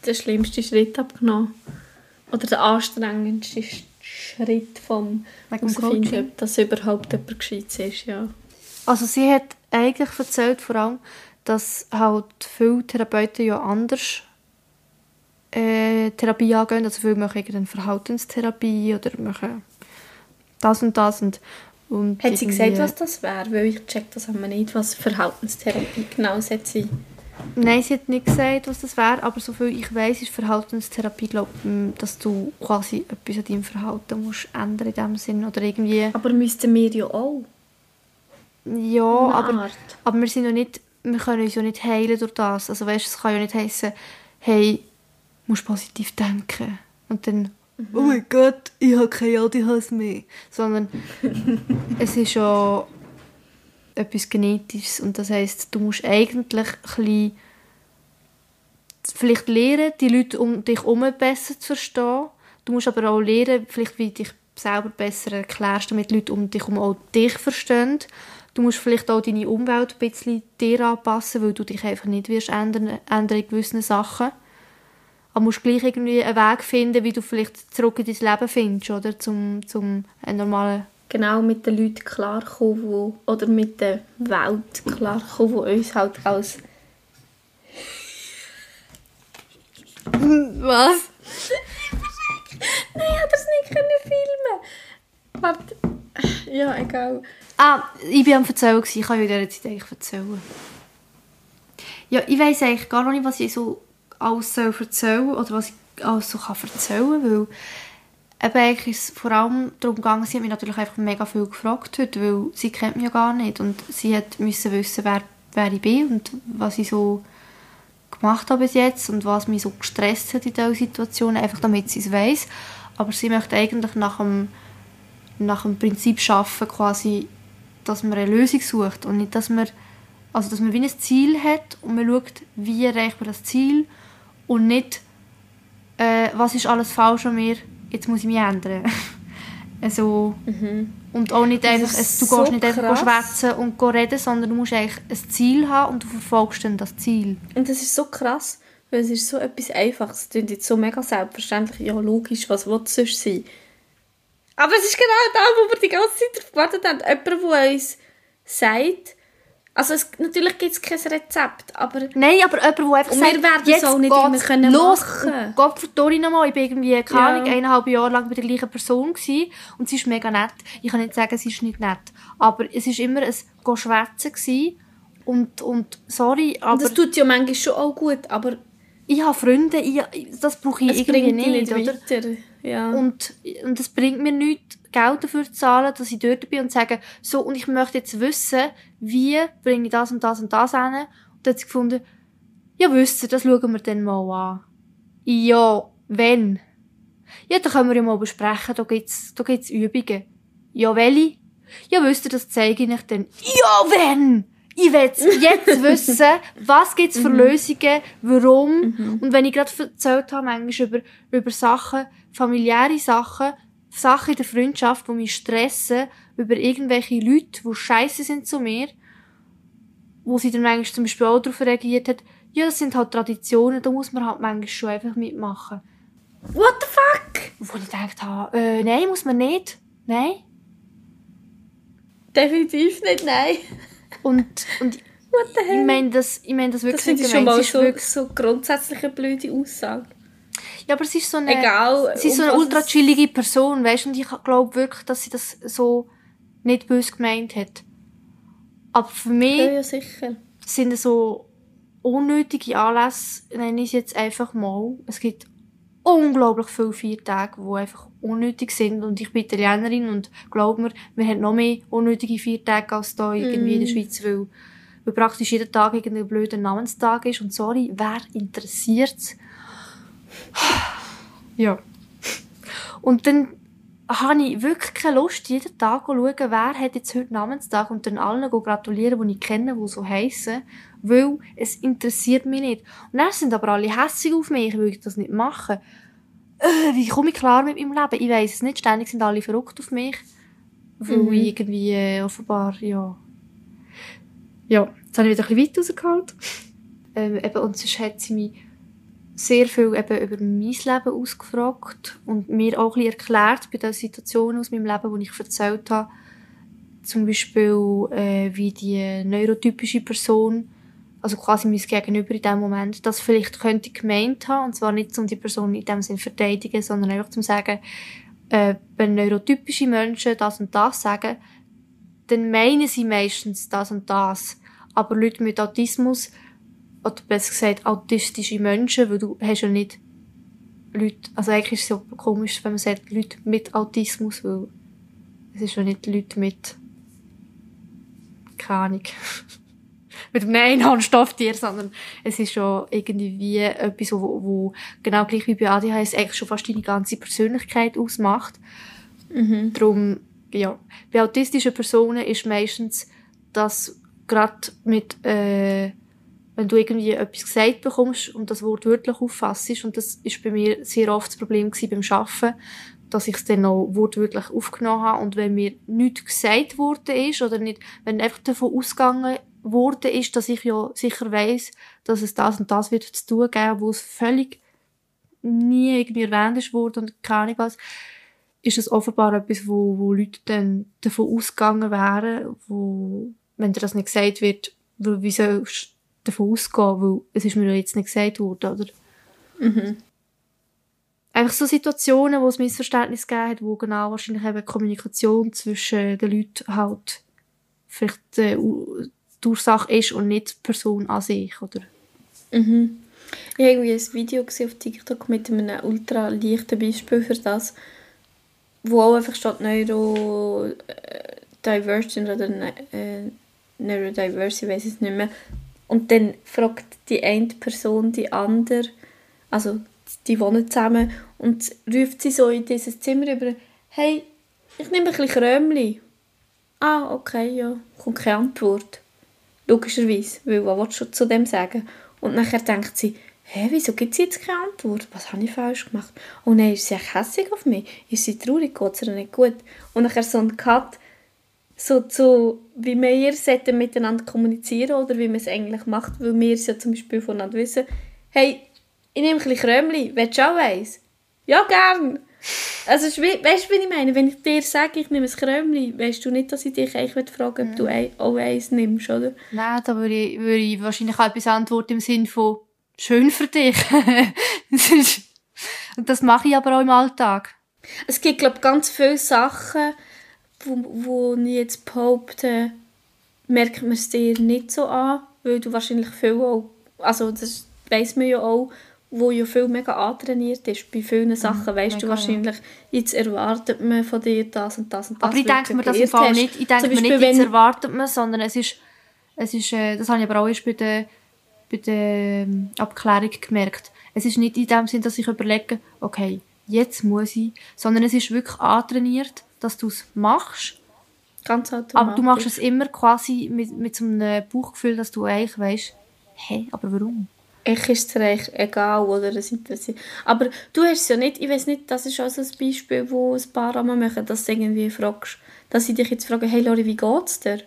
den schlimmsten Schritt abgenommen hast oder der anstrengendste Schritt vom herausfinden, ob das überhaupt jemand gescheit ist, ja. Also sie hat eigentlich erzählt vor allem, dass halt viele Therapeuten ja anders äh, Therapie angehen, also viele machen eine Verhaltenstherapie oder machen das und das und, und Hat sie gesagt, was das wäre? Weil ich check das aber nicht, was Verhaltenstherapie genau sein Nein, sie hat nicht gesagt, was das wäre, aber soviel ich weiß, ist Verhaltenstherapie, glaub, dass du quasi etwas an deinem Verhalten musst ändern in dem Sinn oder irgendwie. Aber müssten wir ja auch. Ja, aber, aber wir sind ja nicht, wir können uns ja nicht heilen durch das. Also weißt, es kann ja nicht heißen, hey, musst positiv denken. Und dann, oh mein Gott, ich habe keine ADHS mehr. Sondern es ist ja etwas Genetisches. Und das heisst, du musst eigentlich ein vielleicht lernen, die Leute um dich herum besser zu verstehen. Du musst aber auch lernen, vielleicht wie dich selber besser erklärst, damit die Leute um dich herum auch dich verstehen. Du musst vielleicht auch deine Umwelt ein bisschen dir anpassen, weil du dich einfach nicht wirst ändern, ändern in gewissen Sachen. Aber musst gleich irgendwie einen Weg finden, wie du vielleicht zurück in dein Leben findest, oder? Zum, zum normalen... Genau, mit den Leuten klarkommen, wo, oder mit der Welt klarkommen, die uns halt als... Was? Nein, ich hätte das nicht können filmen Warte. Ja, egal. Ah, ich war am Erzählen, ich kann ja in dieser Zeit eigentlich erzählen. Ja, ich weiss eigentlich gar nicht, was ich so alles soll erzählen oder was ich alles so erzählen kann, weil eben ist vor allem darum gegangen, sie hat mich natürlich einfach mega viel gefragt heute, weil sie kennt mich ja gar nicht und sie hat müssen wissen, wer, wer ich bin und was ich so gemacht habe bis jetzt und was mich so gestresst hat in dieser Situation, einfach damit sie es weiss. Aber sie möchte eigentlich nach dem, nach dem Prinzip schaffen, quasi, dass man eine Lösung sucht und nicht, dass man, also dass man wie ein Ziel hat und man schaut, wie erreicht man das Ziel und nicht, äh, was ist alles falsch an mir, jetzt muss ich mich ändern. also, Mhm. und auch nicht Das einfach, es, du so gehst nicht einfach schwätzen und reden, sondern du musst eigentlich ein Ziel haben und du verfolgst dann das Ziel. Und das ist so krass, weil es ist so etwas Einfaches. Es klingt jetzt so mega selbstverständlich. Ja, logisch, was will es sonst sein? Aber es ist genau da, wo wir die ganze Zeit darauf gewartet haben. Jemand, der uns sagt, also es, natürlich gibt es kein Rezept, aber Nein, aber jemand, der einfach Und wir werden es auch nicht immer können los. machen. Und Gott verdammt nochmal, ich war irgendwie, keine Ja. Ahnung, eineinhalb Jahre lang bei der gleichen Person gewesen, und sie ist mega nett. Ich kann nicht sagen, sie ist nicht nett, aber es war immer ein schwätzen gewesen. und, und sorry, und aber das tut ja manchmal schon auch gut, aber ich habe Freunde, ich, das brauche ich es irgendwie nicht, nicht oder? Ja. Und, und es bringt mir nichts, Geld dafür zahlen, dass ich dort bin und sage, so, und ich möchte jetzt wissen, wie bringe ich das und das und das hin. Und dann hat sie gefunden, ja, wisst ihr, das schauen wir dann mal an. Ja, wenn? Ja, dann können wir ja mal besprechen, da gibt's, da gibt's Übungen. Ja, welche? Ja, wisst ihr, das zeige ich euch dann. Ja, wenn? Ich will jetzt wissen, was gibt's für Lösungen, warum. Und wenn ich gerade erzählt habe, manchmal über, über Sachen, familiäre Sachen, Sachen in der Freundschaft, die mich stressen, über irgendwelche Leute, die scheiße sind zu mir, wo sie dann manchmal zum Beispiel auch darauf reagiert hat, ja, das sind halt Traditionen, da muss man halt manchmal schon einfach mitmachen. What the fuck? Wo ich gedacht habe, äh, nein, muss man nicht. Nein. Definitiv nicht, nein. Und, und What the ich hell? meine das, ich meine das das wirklich finde ich nicht schon mal so, wirklich- so grundsätzlich eine blöde Aussage. Ja, aber sie ist so eine, Egal. sie ist so eine ultra es- chillige Person, weißt du, und ich glaube wirklich, dass sie das so nicht böse gemeint hat. Aber für mich Ja, ja, sind es so unnötige Anlässe, nenne ich es jetzt einfach mal. Es gibt unglaublich viele Viertage, die einfach unnötig sind. Und ich bin Italienerin und glaub mir, wir haben noch mehr unnötige Viertage als da irgendwie in der Schweiz, weil, weil praktisch jeden Tag irgendein blöder Namenstag ist. Und sorry, wer interessiert's? Ja. Und dann habe ich wirklich keine Lust, jeden Tag zu schauen, wer hat jetzt heute Namenstag und dann allen gratulieren, die ich kenne, die so heissen, weil es interessiert mich nicht. Und dann sind aber alle hässig auf mich, weil ich das nicht mache. Äh, wie komme ich klar mit meinem Leben? Ich weiss es nicht, ständig sind alle verrückt auf mich, weil Mhm. ich irgendwie äh, offenbar, ja... Ja, jetzt habe ich wieder ein bisschen weit rausgeholt. Ähm, eben, und sonst hat sie mich sehr viel eben über mein Leben ausgefragt und mir auch ein bisschen erklärt bei den Situationen aus meinem Leben, die ich erzählt habe. Zum Beispiel, äh, wie die neurotypische Person, also quasi mein Gegenüber in dem Moment, das vielleicht könnte gemeint haben, und zwar nicht, um die Person in dem Sinn verteidigen, sondern einfach zum sagen, äh, wenn neurotypische Menschen das und das sagen, dann meinen sie meistens das und das. Aber Leute mit Autismus, oder besser gesagt autistische Menschen, weil du hast ja nicht Leute, also eigentlich ist es ja komisch, wenn man sagt Leute mit Autismus, weil es ist ja nicht Leute mit keine Ahnung. mit einem Einhandstofftier, sondern es ist schon irgendwie wie etwas, wo, wo genau gleich wie bei ADHS eigentlich schon fast deine ganze Persönlichkeit ausmacht. Mhm. Darum, ja. Bei autistischen Personen ist meistens das gerade mit, äh, wenn du irgendwie etwas gesagt bekommst und das Wort wörtlich auffasst, und das ist bei mir sehr oft das Problem gewesen beim Arbeiten, dass ich es dann auch wortwörtlich aufgenommen habe. Und wenn mir nichts gesagt worden ist oder nicht, wenn einfach davon ausgegangen worden ist, dass ich ja sicher weiß, dass es das und das wird zu tun geben, wo es völlig nie irgendwie erwähnt ist und keine Ahnung was, ist es offenbar etwas, wo, wo Leute dann davon ausgegangen wären, wo, wenn dir das nicht gesagt wird, wie sollst davon ausgehen, weil es ist mir ja jetzt nicht gesagt worden, oder? Mhm einfach so Situationen, wo es Missverständnis gegeben hat, wo genau wahrscheinlich eben Kommunikation zwischen den Leuten halt vielleicht äh, die Ursache ist und nicht die Person an sich, oder? Mhm. Ich habe irgendwie ein Video gesehen auf TikTok mit einem ultra leichten Beispiel für das, wo auch einfach steht Neurodiversion oder ne äh, Neurodiverse, ich weiß es nicht mehr. Und dann fragt die eine Person die andere, also die wohnen zusammen und ruft sie so in dieses Zimmer über, hey, ich nehme ein bisschen Krömli. Ah, okay, ja. Kommt keine Antwort. Logischerweise, weil was willst du zu dem sagen? Und nachher denkt sie, hä, wieso gibt es jetzt keine Antwort? Was habe ich falsch gemacht? Oh nein, ist sie hässlich auf mich? Ist sie traurig? Geht es ihr nicht gut? Und nachher so ein Cut, so zu, wie wir sollten miteinander kommunizieren oder wie man es eigentlich macht, weil wir es ja zum Beispiel voneinander wissen, hey, ich nehme ein bisschen Krömli, willst du auch eins? Ja, gern. Also, weißt du, wie ich meine? Wenn ich dir sage, ich nehme ein Krömli, weißt du nicht, dass ich dich eigentlich fragen ob du auch eins nimmst, oder? Nein, da würde ich, würde ich wahrscheinlich auch etwas antworten im Sinne von schön für dich. Und das mache ich aber auch im Alltag. Es gibt, glaube ich, ganz viele Sachen, wo, wo ich jetzt behaupte, merkt man es dir nicht so an, weil du wahrscheinlich viel auch, also das weiss man ja auch, wo ja viel mega antrainiert ist. Bei vielen mhm, Sachen weißt mega, du wahrscheinlich, jetzt erwartet man von dir das und das und das. Aber ich denke mir das im Fall nicht. Ich denke mir nicht, jetzt erwartet man, sondern es ist, es ist äh, das habe ich aber auch erst bei der, bei der ähm, Abklärung gemerkt. Es ist nicht in dem Sinn, dass ich überlege, okay, jetzt muss ich, sondern es ist wirklich antrainiert, dass du es machst. Ganz automatisch. Aber du machst es immer quasi mit, mit so einem Bauchgefühl, dass du eigentlich weißt, hey, aber warum? ich ist es recht egal oder es interessiert. Aber du hast es ja nicht, ich weiß nicht, das ist auch so ein Beispiel, wo ein paar einmal machen, dass du irgendwie fragst, dass sie dich jetzt fragen, hey Lori, wie geht's dir?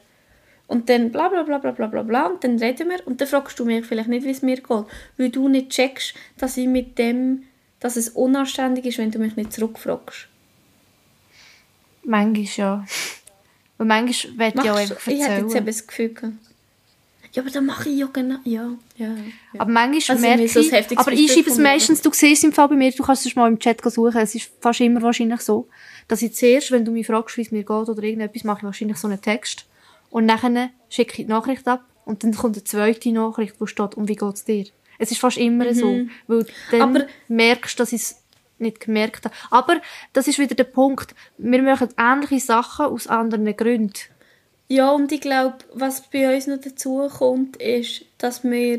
Und dann bla bla bla bla bla bla bla und dann reden wir und dann fragst du mich vielleicht nicht, wie es mir geht, weil du nicht checkst, dass ich mit dem, dass es unanständig ist, wenn du mich nicht zurückfragst. Manchmal ja. Weil manchmal will ich auch einfach erzählen. Ich hätte jetzt eben das Gefühl gehabt, ja, aber dann mache ich ja genau, ja, ja. ja. Aber manchmal also merke ich, aber ich schreibe es meistens, du siehst im Fall bei mir, du kannst es mal im Chat suchen, es ist fast immer wahrscheinlich so, dass ich zuerst, wenn du mich fragst, wie es mir geht oder irgendetwas, mache ich wahrscheinlich so einen Text und nachher schicke ich die Nachricht ab und dann kommt eine zweite Nachricht, wo steht, um wie geht es dir? Es ist fast immer mhm. so, weil dann aber merkst du, dass ich es nicht gemerkt habe. Aber das ist wieder der Punkt, wir machen ähnliche Sachen aus anderen Gründen. Ja, und ich glaube, was bei uns noch dazu kommt, ist, dass wir,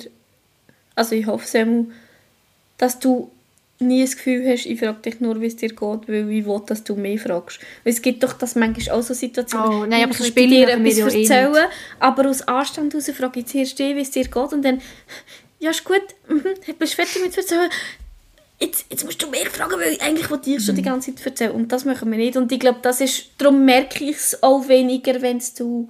also ich hoffe es dass du nie das Gefühl hast, ich frage dich nur, wie es dir geht, weil ich will, dass du mehr fragst. Weil es gibt doch das manchmal auch so Situationen, oh, nein, aber ich dir etwas eh erzählen, eh aber aus Anstand heraus frage ich zuerst dich, wie es dir geht und dann, ja ist gut, mhm, bist du fertig mit erzählen? Jetzt, jetzt musst du mehr fragen, weil eigentlich wollte ich schon die mhm. ganze Zeit erzählen und das machen wir nicht und ich glaube, das ist, darum merke ich es auch weniger, wenn du,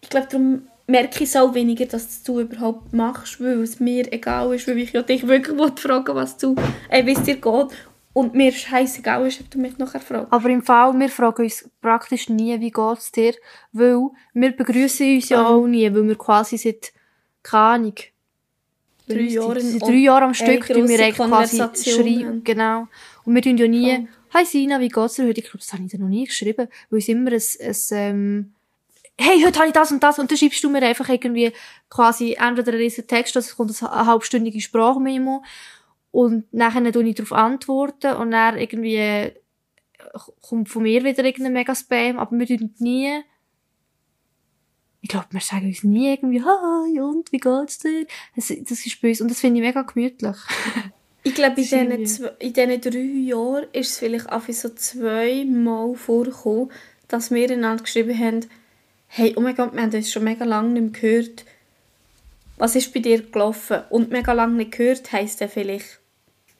ich glaube, darum merke ich es auch weniger, dass du überhaupt machst, weil es mir egal ist, weil ich ja dich wirklich fragen was du, äh, wie es dir geht und mir scheißegal ist, ob du mich nachher fragst. Aber im Fall, wir fragen uns praktisch nie, wie geht es dir, weil wir begrüßen uns ja auch nie, weil wir quasi seit, keine Ahnung, drei Jahre, seit drei Jahre am Stück tun wir quasi schreiben. Genau. Und wir tun ja nie. «Hi Sina, wie geht's dir heute?» Ich glaube, das habe ich dir noch nie geschrieben, weil es immer ein, ein ähm, «Hey, heute habe ich das und das» und dann schreibst du mir einfach irgendwie quasi entweder einen riesen Text, das kommt eine halbstündige Sprachmemo und nachher tue ich darauf antworten und dann irgendwie äh, kommt von mir wieder irgendein mega Spam, aber wir tun nie ich glaube, wir sagen uns nie irgendwie, hi, und, wie geht's dir? Das, das ist uns, und das finde ich mega gemütlich. Ich glaube, in diesen, in diesen drei Jahren ist es vielleicht einfach so zweimal vorgekommen, dass wir einander geschrieben haben, hey, oh mein Gott, wir haben das schon mega lange nicht mehr gehört. Was ist bei dir gelaufen? Und mega lange nicht gehört, heisst ja vielleicht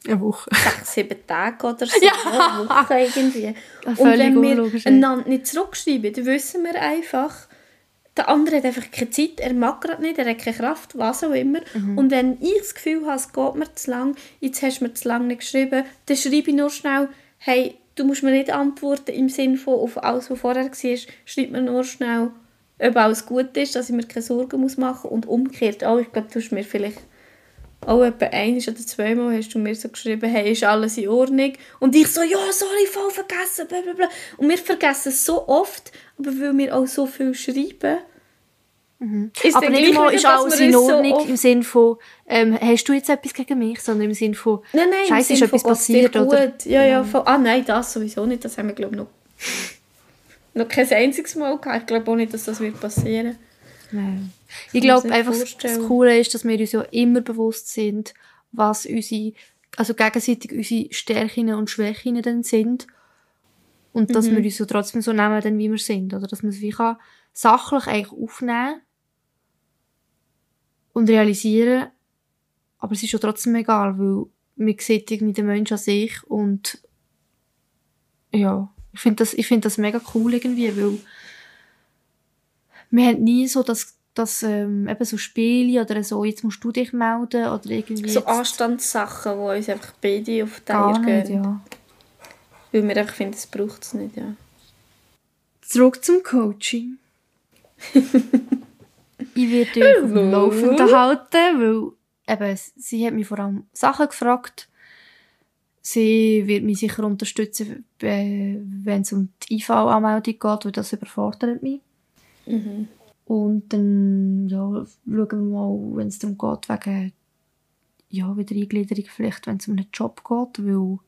eine Woche. Sechs, sieben Tage oder so. Ja. Eine Woche irgendwie. Und wenn wir einander nicht zurückschreiben, dann wissen wir einfach, der andere hat einfach keine Zeit, er mag gerade nicht, er hat keine Kraft, was auch immer. Mhm. Und wenn ich das Gefühl habe, es geht mir zu lang, jetzt hast du mir zu lange nicht geschrieben, dann schreibe ich nur schnell, hey, du musst mir nicht antworten im Sinne von auf alles, was vorher war, schreib mir nur schnell, ob alles gut ist, dass ich mir keine Sorgen muss machen muss. Und umgekehrt auch, ich glaube, du hast mir vielleicht auch etwa ein oder zweimal hast du mir so geschrieben, hey, ist alles in Ordnung? Und ich so, ja, sorry, voll vergessen, bla bla bla. Und wir vergessen so oft, aber weil wir auch so viel schreiben, Mhm. Ist aber nicht mal ist alles in Ordnung so im Sinne von, ähm, hast du jetzt etwas gegen mich, sondern im Sinne von, nein, nein, Scheiße, ist etwas passiert, oder? Ja, ja, von, ah nein, das sowieso nicht, das haben wir, glaube ich, noch, noch kein einziges Mal gehabt. Ich glaube auch nicht, dass das wird passieren. Nein. Ich glaube einfach, vorstellen. das Coole ist, dass wir uns ja immer bewusst sind, was unsere, also gegenseitig unsere Stärken und Schwächen dann sind. Und dass mhm. wir uns so trotzdem so nehmen, dann, wie wir sind. Oder dass man es wie kann, sachlich eigentlich aufnehmen und realisieren, aber es ist schon trotzdem egal, weil man sieht irgendwie den Menschen an sich und ja, ich finde das, ich finde das mega cool irgendwie, weil wir haben nie so das, das ähm, eben so Spiele oder so, jetzt musst du dich melden oder irgendwie. So Anstandssachen, die uns einfach beide auf die Eier gehen. Ja. Weil wir einfach finden, es braucht es nicht, ja. Zurück zum Coaching. ich werde euch auf dem Laufenden halten, weil eben, sie hat mich vor allem Sachen gefragt. Sie wird mich sicher unterstützen, wenn es um die IV-Anmeldung geht, weil das überfordert mich. Mhm. Und dann ja, schauen wir mal, wenn es darum geht, wegen ja, Wiedereingliederung, vielleicht wenn es um einen Job geht, weil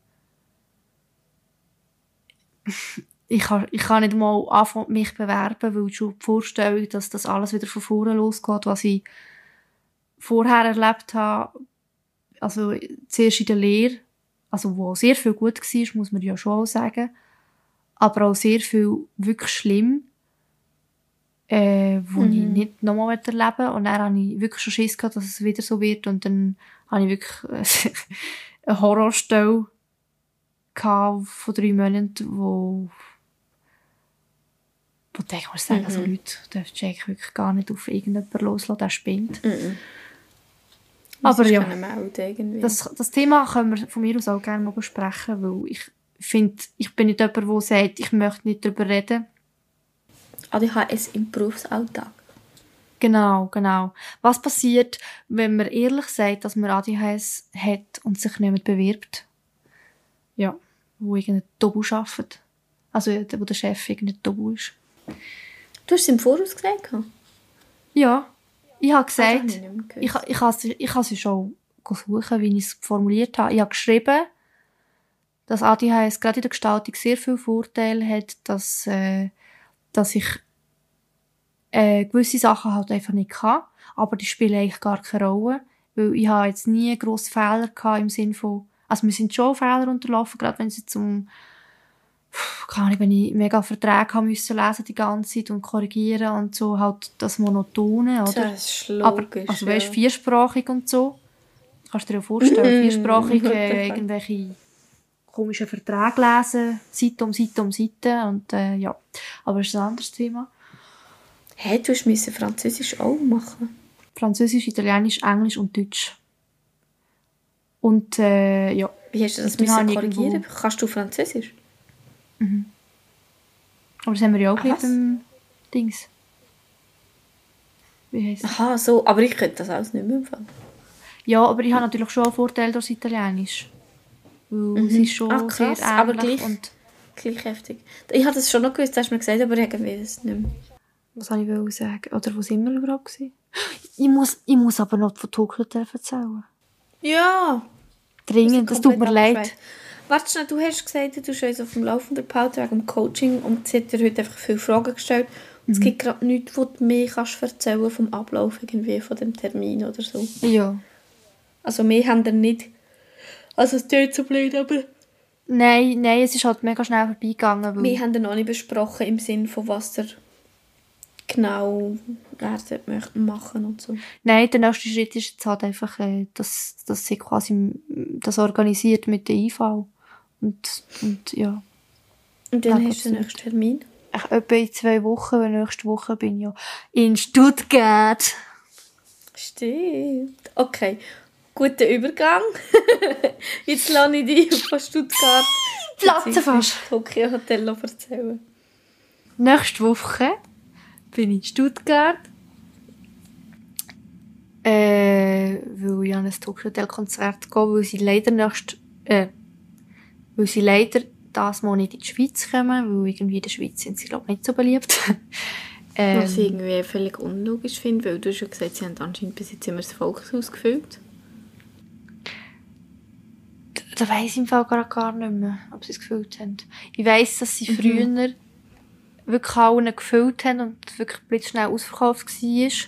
ich kann, ich kann nicht mal anfangen, mich bewerben, weil schon die Vorstellung, dass das alles wieder von vorne losgeht, was ich vorher erlebt habe, also zuerst in der Lehre, also wo sehr viel gut war, muss man ja schon sagen, aber auch sehr viel wirklich schlimm, äh, wo mhm. ich nicht nochmal erleben Und dann habe ich wirklich schon Schiss gehabt, dass es wieder so wird und dann habe ich wirklich äh, eine Horrorstelle von drei Monaten, wo wo du denkst, sagen, also mhm. also Leute dürfen eigentlich wirklich gar nicht auf irgendjemanden loslassen, der spinnt. Mhm. Aber ja, das, das Thema können wir von mir aus auch gerne mal besprechen, weil ich finde, ich bin nicht jemand, der sagt, ich möchte nicht darüber reden. ADHS im Berufsalltag. Genau, genau. Was passiert, wenn man ehrlich sagt, dass man ADHS hat und sich nicht bewirbt? Ja, wo irgendein Tobu arbeitet. Also, wo der Chef irgendein Tobu ist. Du hast es im Voraus gesagt? Ja. Ich habe gesagt, ich, ich, ich, habe, ich habe sie schon suchen, wie ich es formuliert habe. Ich habe geschrieben, dass ADHS gerade in der Gestaltung sehr viel Vorteile hat, dass, äh, dass ich äh, gewisse Sachen halt einfach nicht kann, aber die spielen eigentlich gar keine Rolle, weil ich habe jetzt nie grosse Fehler gehabt im Sinne von, also wir sind schon Fehler unterlaufen, gerade wenn es jetzt um keine Ahnung, wenn ich mega Verträge haben müssen lesen die ganze Zeit und korrigieren und so, halt das Monotone, oder? Das ist logisch, Aber, also weißt, ja. viersprachig und so. Kannst du dir ja vorstellen, viersprachig, äh, irgendwelche komischen Verträge lesen, Seite um Seite um Seite und äh, ja. Aber das ist ein anderes Thema. Hey, du musst Französisch auch machen? Französisch, Italienisch, Englisch und Deutsch. Und äh, ja. Wie hast du das müssen korrigieren? Irgendwo... Kannst du Französisch? Mhm. Aber das haben wir ja auch ah, beim Dings. Wie heisst das? Aha, so. Aber ich könnte das alles nicht mehr empfangen. Ja, aber ich habe natürlich schon einen Vorteil durch Italienisch. Weil mhm. es ist schon ah, krass, sehr aber gleich, und gleich heftig. Ich habe das schon noch gewusst, hast du mir gesagt, aber irgendwie das nicht mehr. Was soll ich sagen? Oder wo sind wir überhaupt gewesen? Ich muss, ich muss aber noch von Tokio erzählen. Ja. Dringend, das tut mir leid. Warte schnell, du hast gesagt, du hast uns auf dem Laufenden gehalten wegen dem Coaching und sie hat dir heute einfach viele Fragen gestellt Es gibt gerade nichts, wo du mehr kannst erzählen vom Ablauf irgendwie von dem Termin oder so. Ja. Also wir haben dann nicht... Also es tut so blöd, aber... Nein, nein, es ist halt mega schnell vorbeigegangen. Weil Wir haben dann auch nicht besprochen im Sinn von was er genau er dort möchte machen und so. Nein, der nächste Schritt ist jetzt halt einfach, äh, dass, dass sie quasi das organisiert mit der IV. Und, und ja, Und dann hast du den nächsten Termin. ich, etwa in zwei Wochen, weil nächste Woche bin ich ja in Stuttgart. Stimmt. Okay, guter Übergang. Jetzt lasse ich dich von Stuttgart Platzen fast. Tokyo Hotel erzählen. Nächste Woche bin ich in Stuttgart. Äh, weil ich an ein Tokyo Hotel Konzert gehe, weil sie leider nächst, äh, weil sie leider das Mal nicht in die Schweiz kommen, weil irgendwie in der Schweiz sind sie, glaube ich, nicht so beliebt. ähm, Was ich irgendwie völlig unlogisch finde, weil du hast ja gesagt, sie haben anscheinend bis jetzt immer das Volkshaus gefüllt. Da weiss ich im Fall gerade gar nicht mehr, ob sie es gefüllt haben. Ich weiss, dass sie früher wirklich allen gefüllt haben und wirklich blitzschnell ausverkauft war. Und ich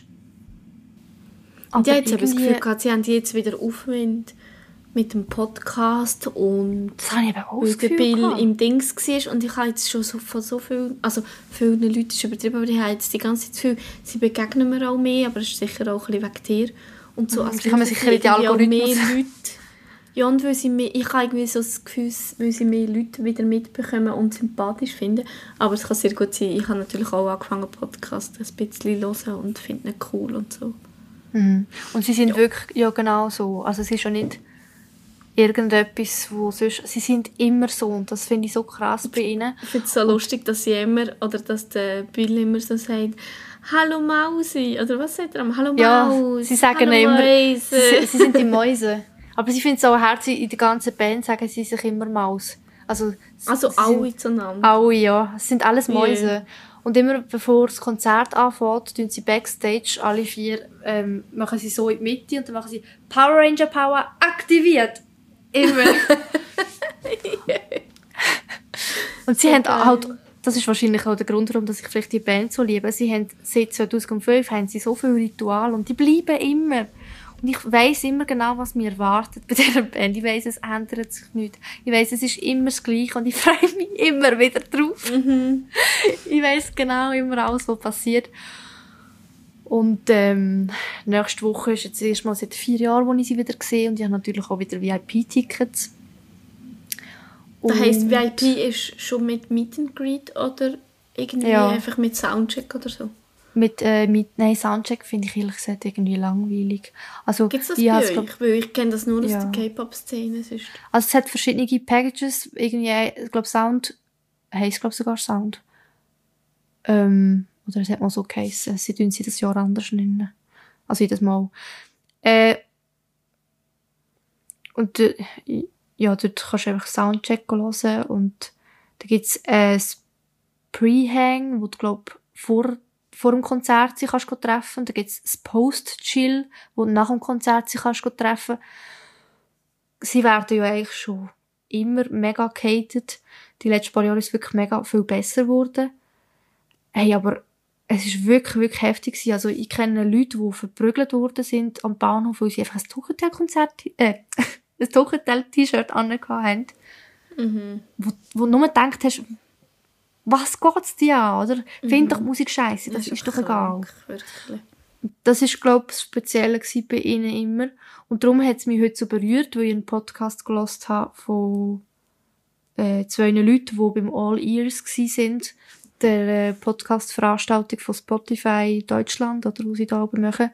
Aber habe jetzt aber das Gefühl gehabt, sie haben jetzt wieder Aufwind mit dem Podcast und Das habe ich eben auch der Bill gehabt. im Dings war und ich habe jetzt schon so, von so vielen, also vielen Leuten ist übertrieben, aber ich habe jetzt die ganze Zeit Gefühl, sie begegnen mir auch mehr, aber es ist sicher auch ein bisschen wegen dir und so. Mhm, Also kommen vielleicht sicher in die Algorithmus. mehr Leute. Ja, und weil sie mehr, ich habe irgendwie so das Gefühl, weil sie mehr Leute wieder mitbekommen und sympathisch finden. Aber es kann sehr gut sein, ich habe natürlich auch angefangen, Podcast ein bisschen zu hören und finde ihn cool und so. Mhm. Und sie sind wirklich, ja genau so. Also es ist ja nicht irgendetwas, wo sonst, sie sind immer so und das finde ich so krass bei ihnen. Ich finde es so lustig, dass sie immer, oder dass der Bill immer so sagt, «Hallo Mausi!» Oder was sagt er? am? «Hallo Ja, Maus!» sie sagen Hallo immer, Mäuse!» sie, sie sind die Mäuse. Aber sie finden es auch herzig, in der ganzen Band sagen sie sich immer Maus. Also, Also alle zueinander. Alle, ja. Es sind alles. Mäuse. Und immer bevor das Konzert anfängt, tun sie Backstage alle vier, ähm, machen sie so in die Mitte und dann machen sie Power Ranger Power aktiviert. Immer. und sie So haben halt, das ist wahrscheinlich auch der Grund, warum dass ich vielleicht die Band so liebe. Sie haben, seit 2005 haben sie so viele Rituale und die bleiben immer. Und ich weiss immer genau, was mir erwartet bei dieser Band. Ich weiss, es ändert sich nicht. Ich weiss, es ist immer das Gleiche und ich freue mich immer wieder drauf. Ich weiss genau immer alles, was passiert. Und ähm, nächste Woche ist jetzt erstmal seit vier Jahren, wo ich sie wieder sehe und ich habe natürlich auch wieder VIP-Tickets. Das heisst, VIP ist schon mit Meet and Greet oder irgendwie Ja. einfach mit Soundcheck oder so? Mit, äh, mit nein, Soundcheck finde ich ehrlich gesagt irgendwie langweilig. Also, Gibt es das ich bei euch? glaub- Weil ich kenne das nur aus Ja. der K-Pop-Szene. Also es hat verschiedene Packages, irgendwie, ich glaube Sound, heisst glaube sogar Sound. Ähm, oder es hat mal so geheissen, sie tun sie das Jahr anders nennen. Also jedes Mal. Äh, und äh, ja, dort kannst du einfach Soundcheck hören und da gibt's ein Pre-Hang, wo du glaub vor vor dem Konzert sie kannst go treffen. Da gibt's das Post-Chill, wo du nach dem Konzert sie kannst go treffen sie werden ja eigentlich schon immer mega gehatet. Die letzten paar Jahre ist es wirklich mega viel besser geworden. Hey, aber es ist wirklich, wirklich heftig gewesen. Also ich kenne Leute, die verprügelt worden sind am Bahnhof, weil sie einfach ein Tuchhotel-Konzert, äh, ein Tuchhotel-T-Shirt angehabt haben. Mhm. Wo, wo du nur gedacht hast, was geht's dir an, oder? Find doch die Musik scheiße, das, ist doch einfach egal. krank, wirklich. Das ist, glaube ich, das Spezielle bei ihnen immer. Und darum hat es mich heute so berührt, weil ich einen Podcast gelost habe von äh, zwei Leuten, die beim All Ears sind, der äh, Podcast-Veranstaltung von Spotify Deutschland, oder wo sie da oben machen.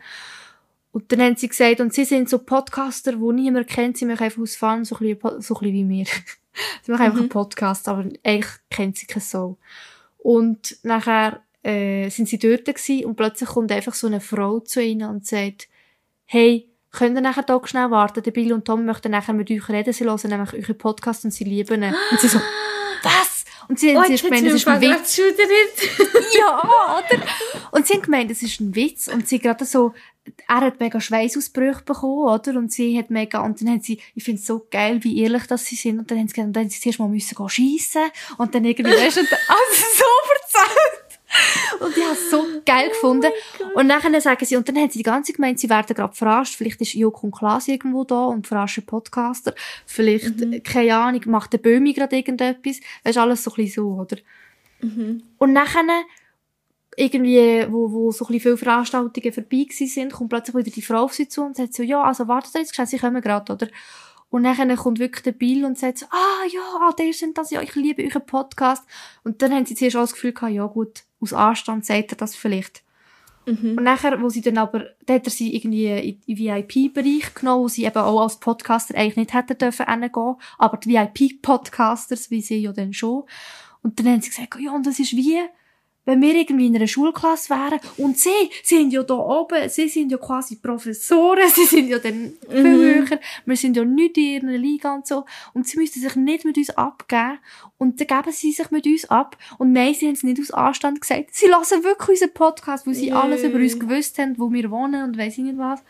Und dann haben sie gesagt, und sie sind so Podcaster, die niemand kennt, sie machen einfach aus Fun, so ein bisschen, so ein bisschen wie wir. sie machen einfach einen Podcast, aber eigentlich kennt sie kein Soul. Und nachher äh, sind sie dort gewesen, und plötzlich kommt einfach so eine Frau zu ihnen und sagt, hey, könnt ihr nachher da schnell warten? Der Bill und Tom möchten nachher mit euch reden, sie hören nämlich euren Podcast und sie lieben ihn. Und sie so, was? Und sie, Oh, sie haben gemeint, das ist ein Witz. Ja, oder? Und sie haben gemeint, das ist ein Witz. Und sie gerade so, er hat mega Schweißausbrüche bekommen, oder? Und sie hat mega, und dann haben sie, ich finde es so geil, wie ehrlich das sie sind. Und dann haben sie gesagt, und dann haben sie zuerst mal müssen gehen schiessen. Und dann irgendwie, weißt du, also so verzeiht. und ich habe es so geil gefunden. und nachher sagen sie, und dann haben sie die ganze gemeint, sie werden gerade verarscht. Vielleicht ist Joko und Klaas irgendwo da und verarschen Podcaster. Vielleicht, Mhm. keine Ahnung, macht der Böhmi gerade irgendetwas. Das ist alles so ein bisschen so, oder? Mhm. Und nachher, irgendwie, wo, wo so ein bisschen viele Veranstaltungen vorbei sind, kommt plötzlich wieder die Frau auf sie zu und sagt so, ja, also wartet jetzt, sie kommen gerade, oder? Und dann kommt wirklich der Bill und sagt so, ah, ja, ah, der sind das, ja, ich liebe euren Podcast. Und dann haben sie zuerst auch das Gefühl gehabt, ja gut, aus Anstand sagt er das vielleicht. Mhm. Und nachher, wo sie dann aber, da hat er sie irgendwie in den VIP-Bereich genommen, wo sie eben auch als Podcaster eigentlich nicht hätten dürfen hingehen, aber die VIP-Podcasters, wie sie ja dann schon. Und dann haben sie gesagt, ja, und das ist wie, wenn wir irgendwie in einer Schulklasse wären. Und sie sind ja da oben, sie sind ja quasi Professoren, sie sind ja dann viel höher, wir sind ja nicht in ihrer Liga und so. Und sie müssten sich nicht mit uns abgeben. Und dann geben sie sich mit uns ab. Und nein, sie haben es nicht aus Anstand gesagt, sie lassen wirklich unseren Podcast, wo sie Jö. alles über uns gewusst haben, wo wir wohnen und weiss ich nicht was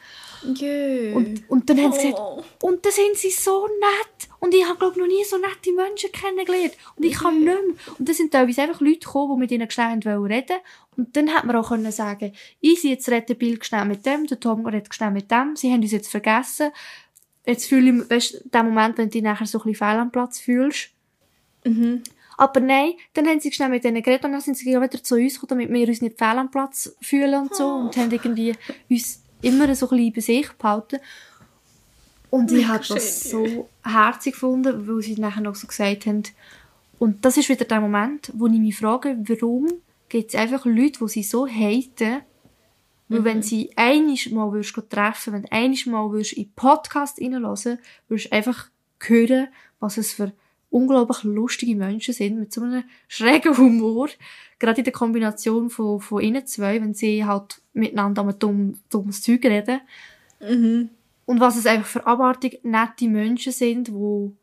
Jö. und, und dann haben sie gesagt, Oh. und dann sind sie so nett. Und ich habe, glaube noch nie so nette Menschen kennengelernt. Und ich kann nicht mehr. Und dann sind teilweise einfach Leute gekommen, die mit ihnen schnell reden wollten. Und dann hat man auch können sagen, easy, jetzt redet Bill schnell mit dem, der Tom redet schnell mit dem. Sie haben uns jetzt vergessen. Jetzt fühle ich mich, weißt du, den Moment, wenn du dich nachher so ein bisschen fehl am Platz fühlst. Mhm. Aber nein, dann haben sie schnell mit denen geredet und dann sind sie wieder zu uns gekommen, damit wir uns nicht fehl am Platz fühlen und so. Und haben irgendwie uns immer so ein bisschen bei sich behalten. Und ich habe das so herzig gefunden, weil sie nachher noch so gesagt haben. Und das ist wieder der Moment, wo ich mich frage, warum gibt es einfach Leute, die sie so haten, weil wenn sie einiges Mal würdest treffen, wenn du einiges Mal würdest in den Podcast reinhören, würdest du einfach hören, was es für unglaublich lustige Menschen sind, mit so einem schrägen Humor. Gerade in der Kombination von, von ihnen zwei, wenn sie halt miteinander um dumm, dummes Zeug reden. Mhm. Und was es einfach für abartig nette Menschen sind, wo,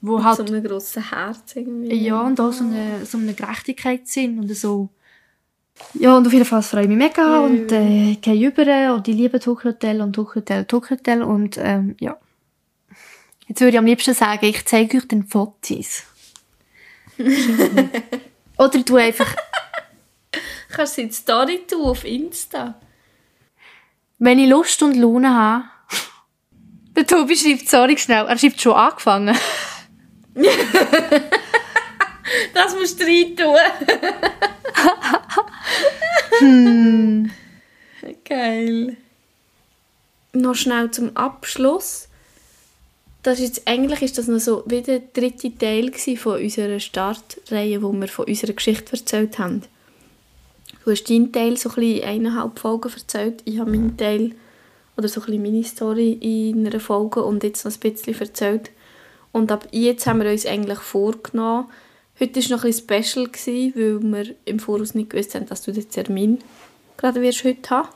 wo halt, so einem grossen Herz irgendwie. ja, und auch so eine, so eine Gerechtigkeit sind und so. Ja, und auf jeden Fall freue ich mich mega Ja. und äh, gehe über und ich liebe Tuchhotel und Tuchhotel, Tuchhotel und ähm, ja. Jetzt würde ich am liebsten sagen, ich zeige euch den Fotos. Oder du einfach, Kannst du die Story tun auf Insta? wenn ich Lust und Laune habe, der Tobi schreibt, sorry schnell, er schreibt schon angefangen. Das musst du rein tun. Hm. Geil. Noch schnell zum Abschluss. Das ist eigentlich ist das noch so wie der dritte Teil von unserer Startreihe, wo wir von unserer Geschichte erzählt haben. Du hast deinen Teil so ein eineinhalb Folgen erzählt. Ich habe meinen Teil oder so ein meine Story in einer Folge und jetzt noch ein bisschen erzählt. Und ab jetzt haben wir uns eigentlich vorgenommen, heute war noch ein bisschen special, weil wir im Voraus nicht gewusst haben, dass du den Termin gerade wirst heute haben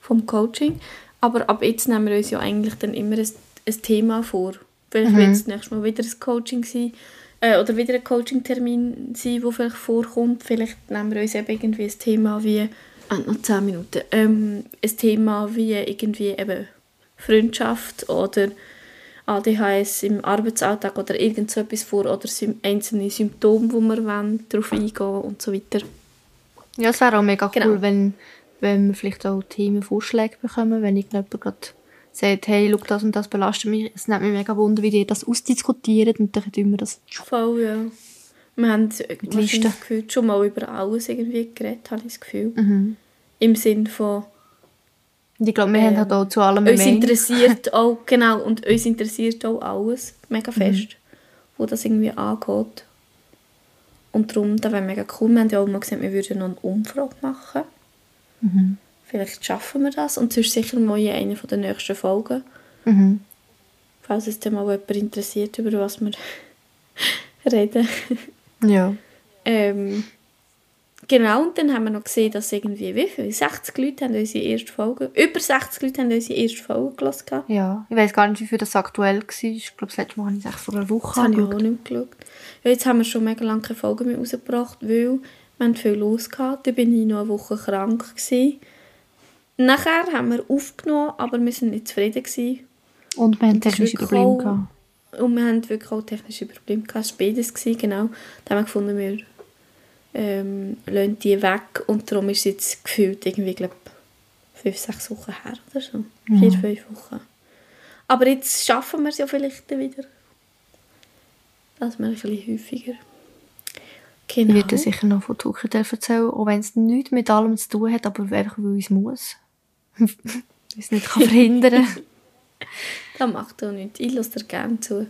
vom Coaching. Aber ab jetzt nehmen wir uns ja eigentlich dann immer ein, ein Thema vor. Vielleicht wird es nächstes Mal wieder ein Coaching sein äh, oder wieder ein Coaching-Termin sein, der vielleicht vorkommt. Vielleicht nehmen wir uns eben irgendwie ein Thema wie, ah, noch 10 Minuten, ähm, ein Thema wie irgendwie eben Freundschaft oder ADHS im Arbeitsalltag oder irgend so etwas vor oder einzelne Symptome, wo wir wollen, darauf eingehen und so weiter. Ja, es wäre auch mega Genau. cool, wenn, wenn wir vielleicht auch Themenvorschläge bekommen, wenn irgendjemand gerade sagt, hey, schau, das und das belastet mich. Es nimmt mich mega wunder, wie ihr das ausdiskutiert und dann tun wir das. Voll, ja. Wir haben gefühlt schon mal über alles irgendwie geredet, habe ich das Gefühl. Mhm. Im Sinn von, ich glaube, wir haben halt auch zu allem uns Meinung. interessiert auch, genau, und uns interessiert auch alles mega Mhm. fest, wo das irgendwie angeht. Und darum, das wäre mega cool. Wir haben ja auch mal gesagt, wir würden noch eine Umfrage machen. Mhm. Vielleicht schaffen wir das. Und sonst sicher mal in einer der nächsten Folgen. Mhm. Falls es dann mal jemand interessiert, über was wir reden. Ja. Ähm, genau, und dann haben wir noch gesehen, dass irgendwie, wie viel? 60 Leute haben unsere erste Folge, über 60 Leute haben unsere erste Folge. Das Ja. Ich weiß gar nicht, wie viel das aktuell war. Ich glaube, das letzte Mal habe ich es vor einer Woche habe ich auch nicht geschaut. Ja, jetzt haben wir schon mega lange keine Folge mehr rausgebracht, weil wir hatten viel los gehabt. Dann bin ich noch eine Woche krank. Gewesen. Nachher haben wir aufgenommen, aber wir waren nicht zufrieden. Gewesen. Und wir haben ist technische Probleme auch- gehabt. Und wir hatten wirklich auch technische Probleme. Gehabt. Es war beides, gewesen, genau. Dann haben wir gefunden, wir ähm, lassen die weg und darum ist es jetzt gefühlt irgendwie, glaube fünf, sechs Wochen her oder so. Vier, fünf Wochen. Aber jetzt schaffen wir es ja vielleicht wieder. Dass wir ein bisschen häufiger. Genau. Ich werde dir sicher noch von Tucherdell erzählen, auch wenn es nichts mit allem zu tun hat, aber einfach, weil es muss. es nicht kann verhindern kann. Das macht auch nichts. Ich lasse dir gerne zu.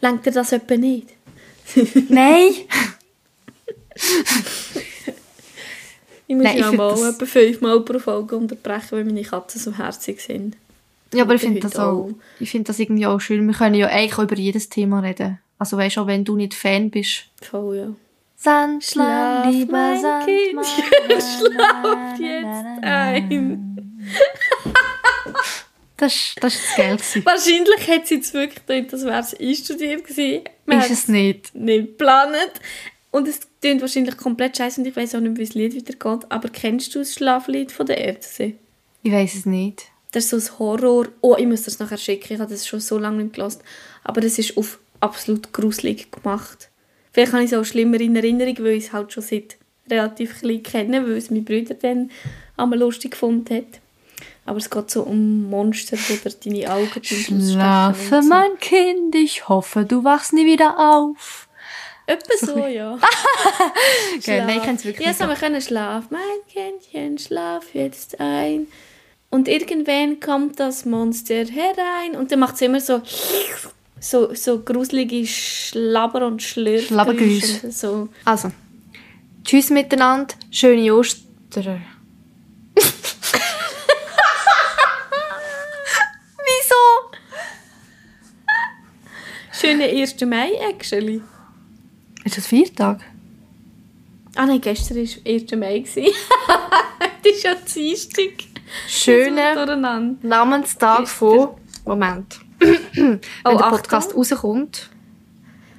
Lenkt dir das etwa nicht? Nein! Ich muss Nein, ja mal das- etwa fünfmal pro Folge unterbrechen, weil meine Katzen so herzig sind. Ja, aber ich finde das heute auch, ich finde das irgendwie auch schön. Wir können ja eigentlich auch über jedes Thema reden. Also weißt du, auch wenn du nicht Fan bist. Voll, ja. Sandmann, Schlaf, lieber Sandmann. Kind, schlaf jetzt ein. Das, das ist das gewesen. Wahrscheinlich hat sie jetzt wirklich gedacht, das wäre es einstudiert gewesen. Man Ist es nicht. nicht geplant. Und es klingt wahrscheinlich komplett scheiße und ich weiß auch nicht, wie das Lied weitergeht. Aber kennst du das Schlaflied von der Ärzte? Ich weiß es nicht. Das ist so ein Horror. Oh, ich muss das nachher schicken. Ich habe das schon so lange nicht gelassen. Aber das ist auf absolut gruselig gemacht. Vielleicht habe ich es auch schlimmer in Erinnerung, weil ich es halt schon seit relativ klein kenne, weil es mein Bruder dann einmal lustig gefunden hat. Aber es geht so um Monster, die dir deine Augen Schlafe, so. mein Kind, ich hoffe, du wachst nie wieder auf. Etwa so, ja. Gell, nein, ich kenn's wirklich Ja, nicht. so, wir können schlafen. Mein Kindchen, schlaf jetzt ein. Und irgendwann kommt das Monster herein und dann macht es immer so so, so gruselige Schlabber- und Schlürfgeräusche. So. Also, tschüss miteinander, schöne Ostern. Wieso? Schönen 1. Mai, actually. Ist das Viertag? Ah nein, gestern war 1. Mai. das ist ja Dienstag. Schönen Durcheinander. Namenstag von... Moment. Wenn Oh, der Achtung. Podcast rauskommt.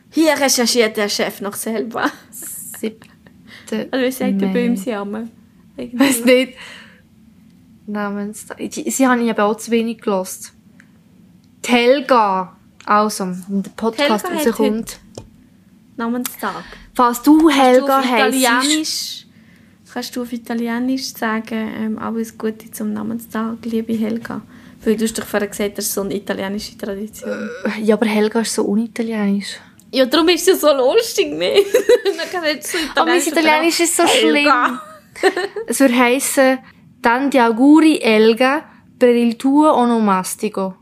Hier recherchiert der Chef noch selber. Siebte... Also wie sagt der Mai. Böhmsjammer? Ich weiß nicht. Namenstag... Sie haben aber auch zu wenig gelost. Die Helga. Also, der Podcast Helga rauskommt. Namenstag. Falls du Helga. Italienisch, kannst du auf Italienisch sagen, ähm, alles Gute zum Namenstag, liebe Helga? Weil du hast doch vorher gesagt, das ist so eine italienische Tradition. Ja, aber Helga ist so unitalienisch. Ja, darum ist es ja so lustig, ne? So Aber mein Italienisch ist so Helga. schlimm. Es würde heissen, Tanti auguri Elga per il tuo onomastico.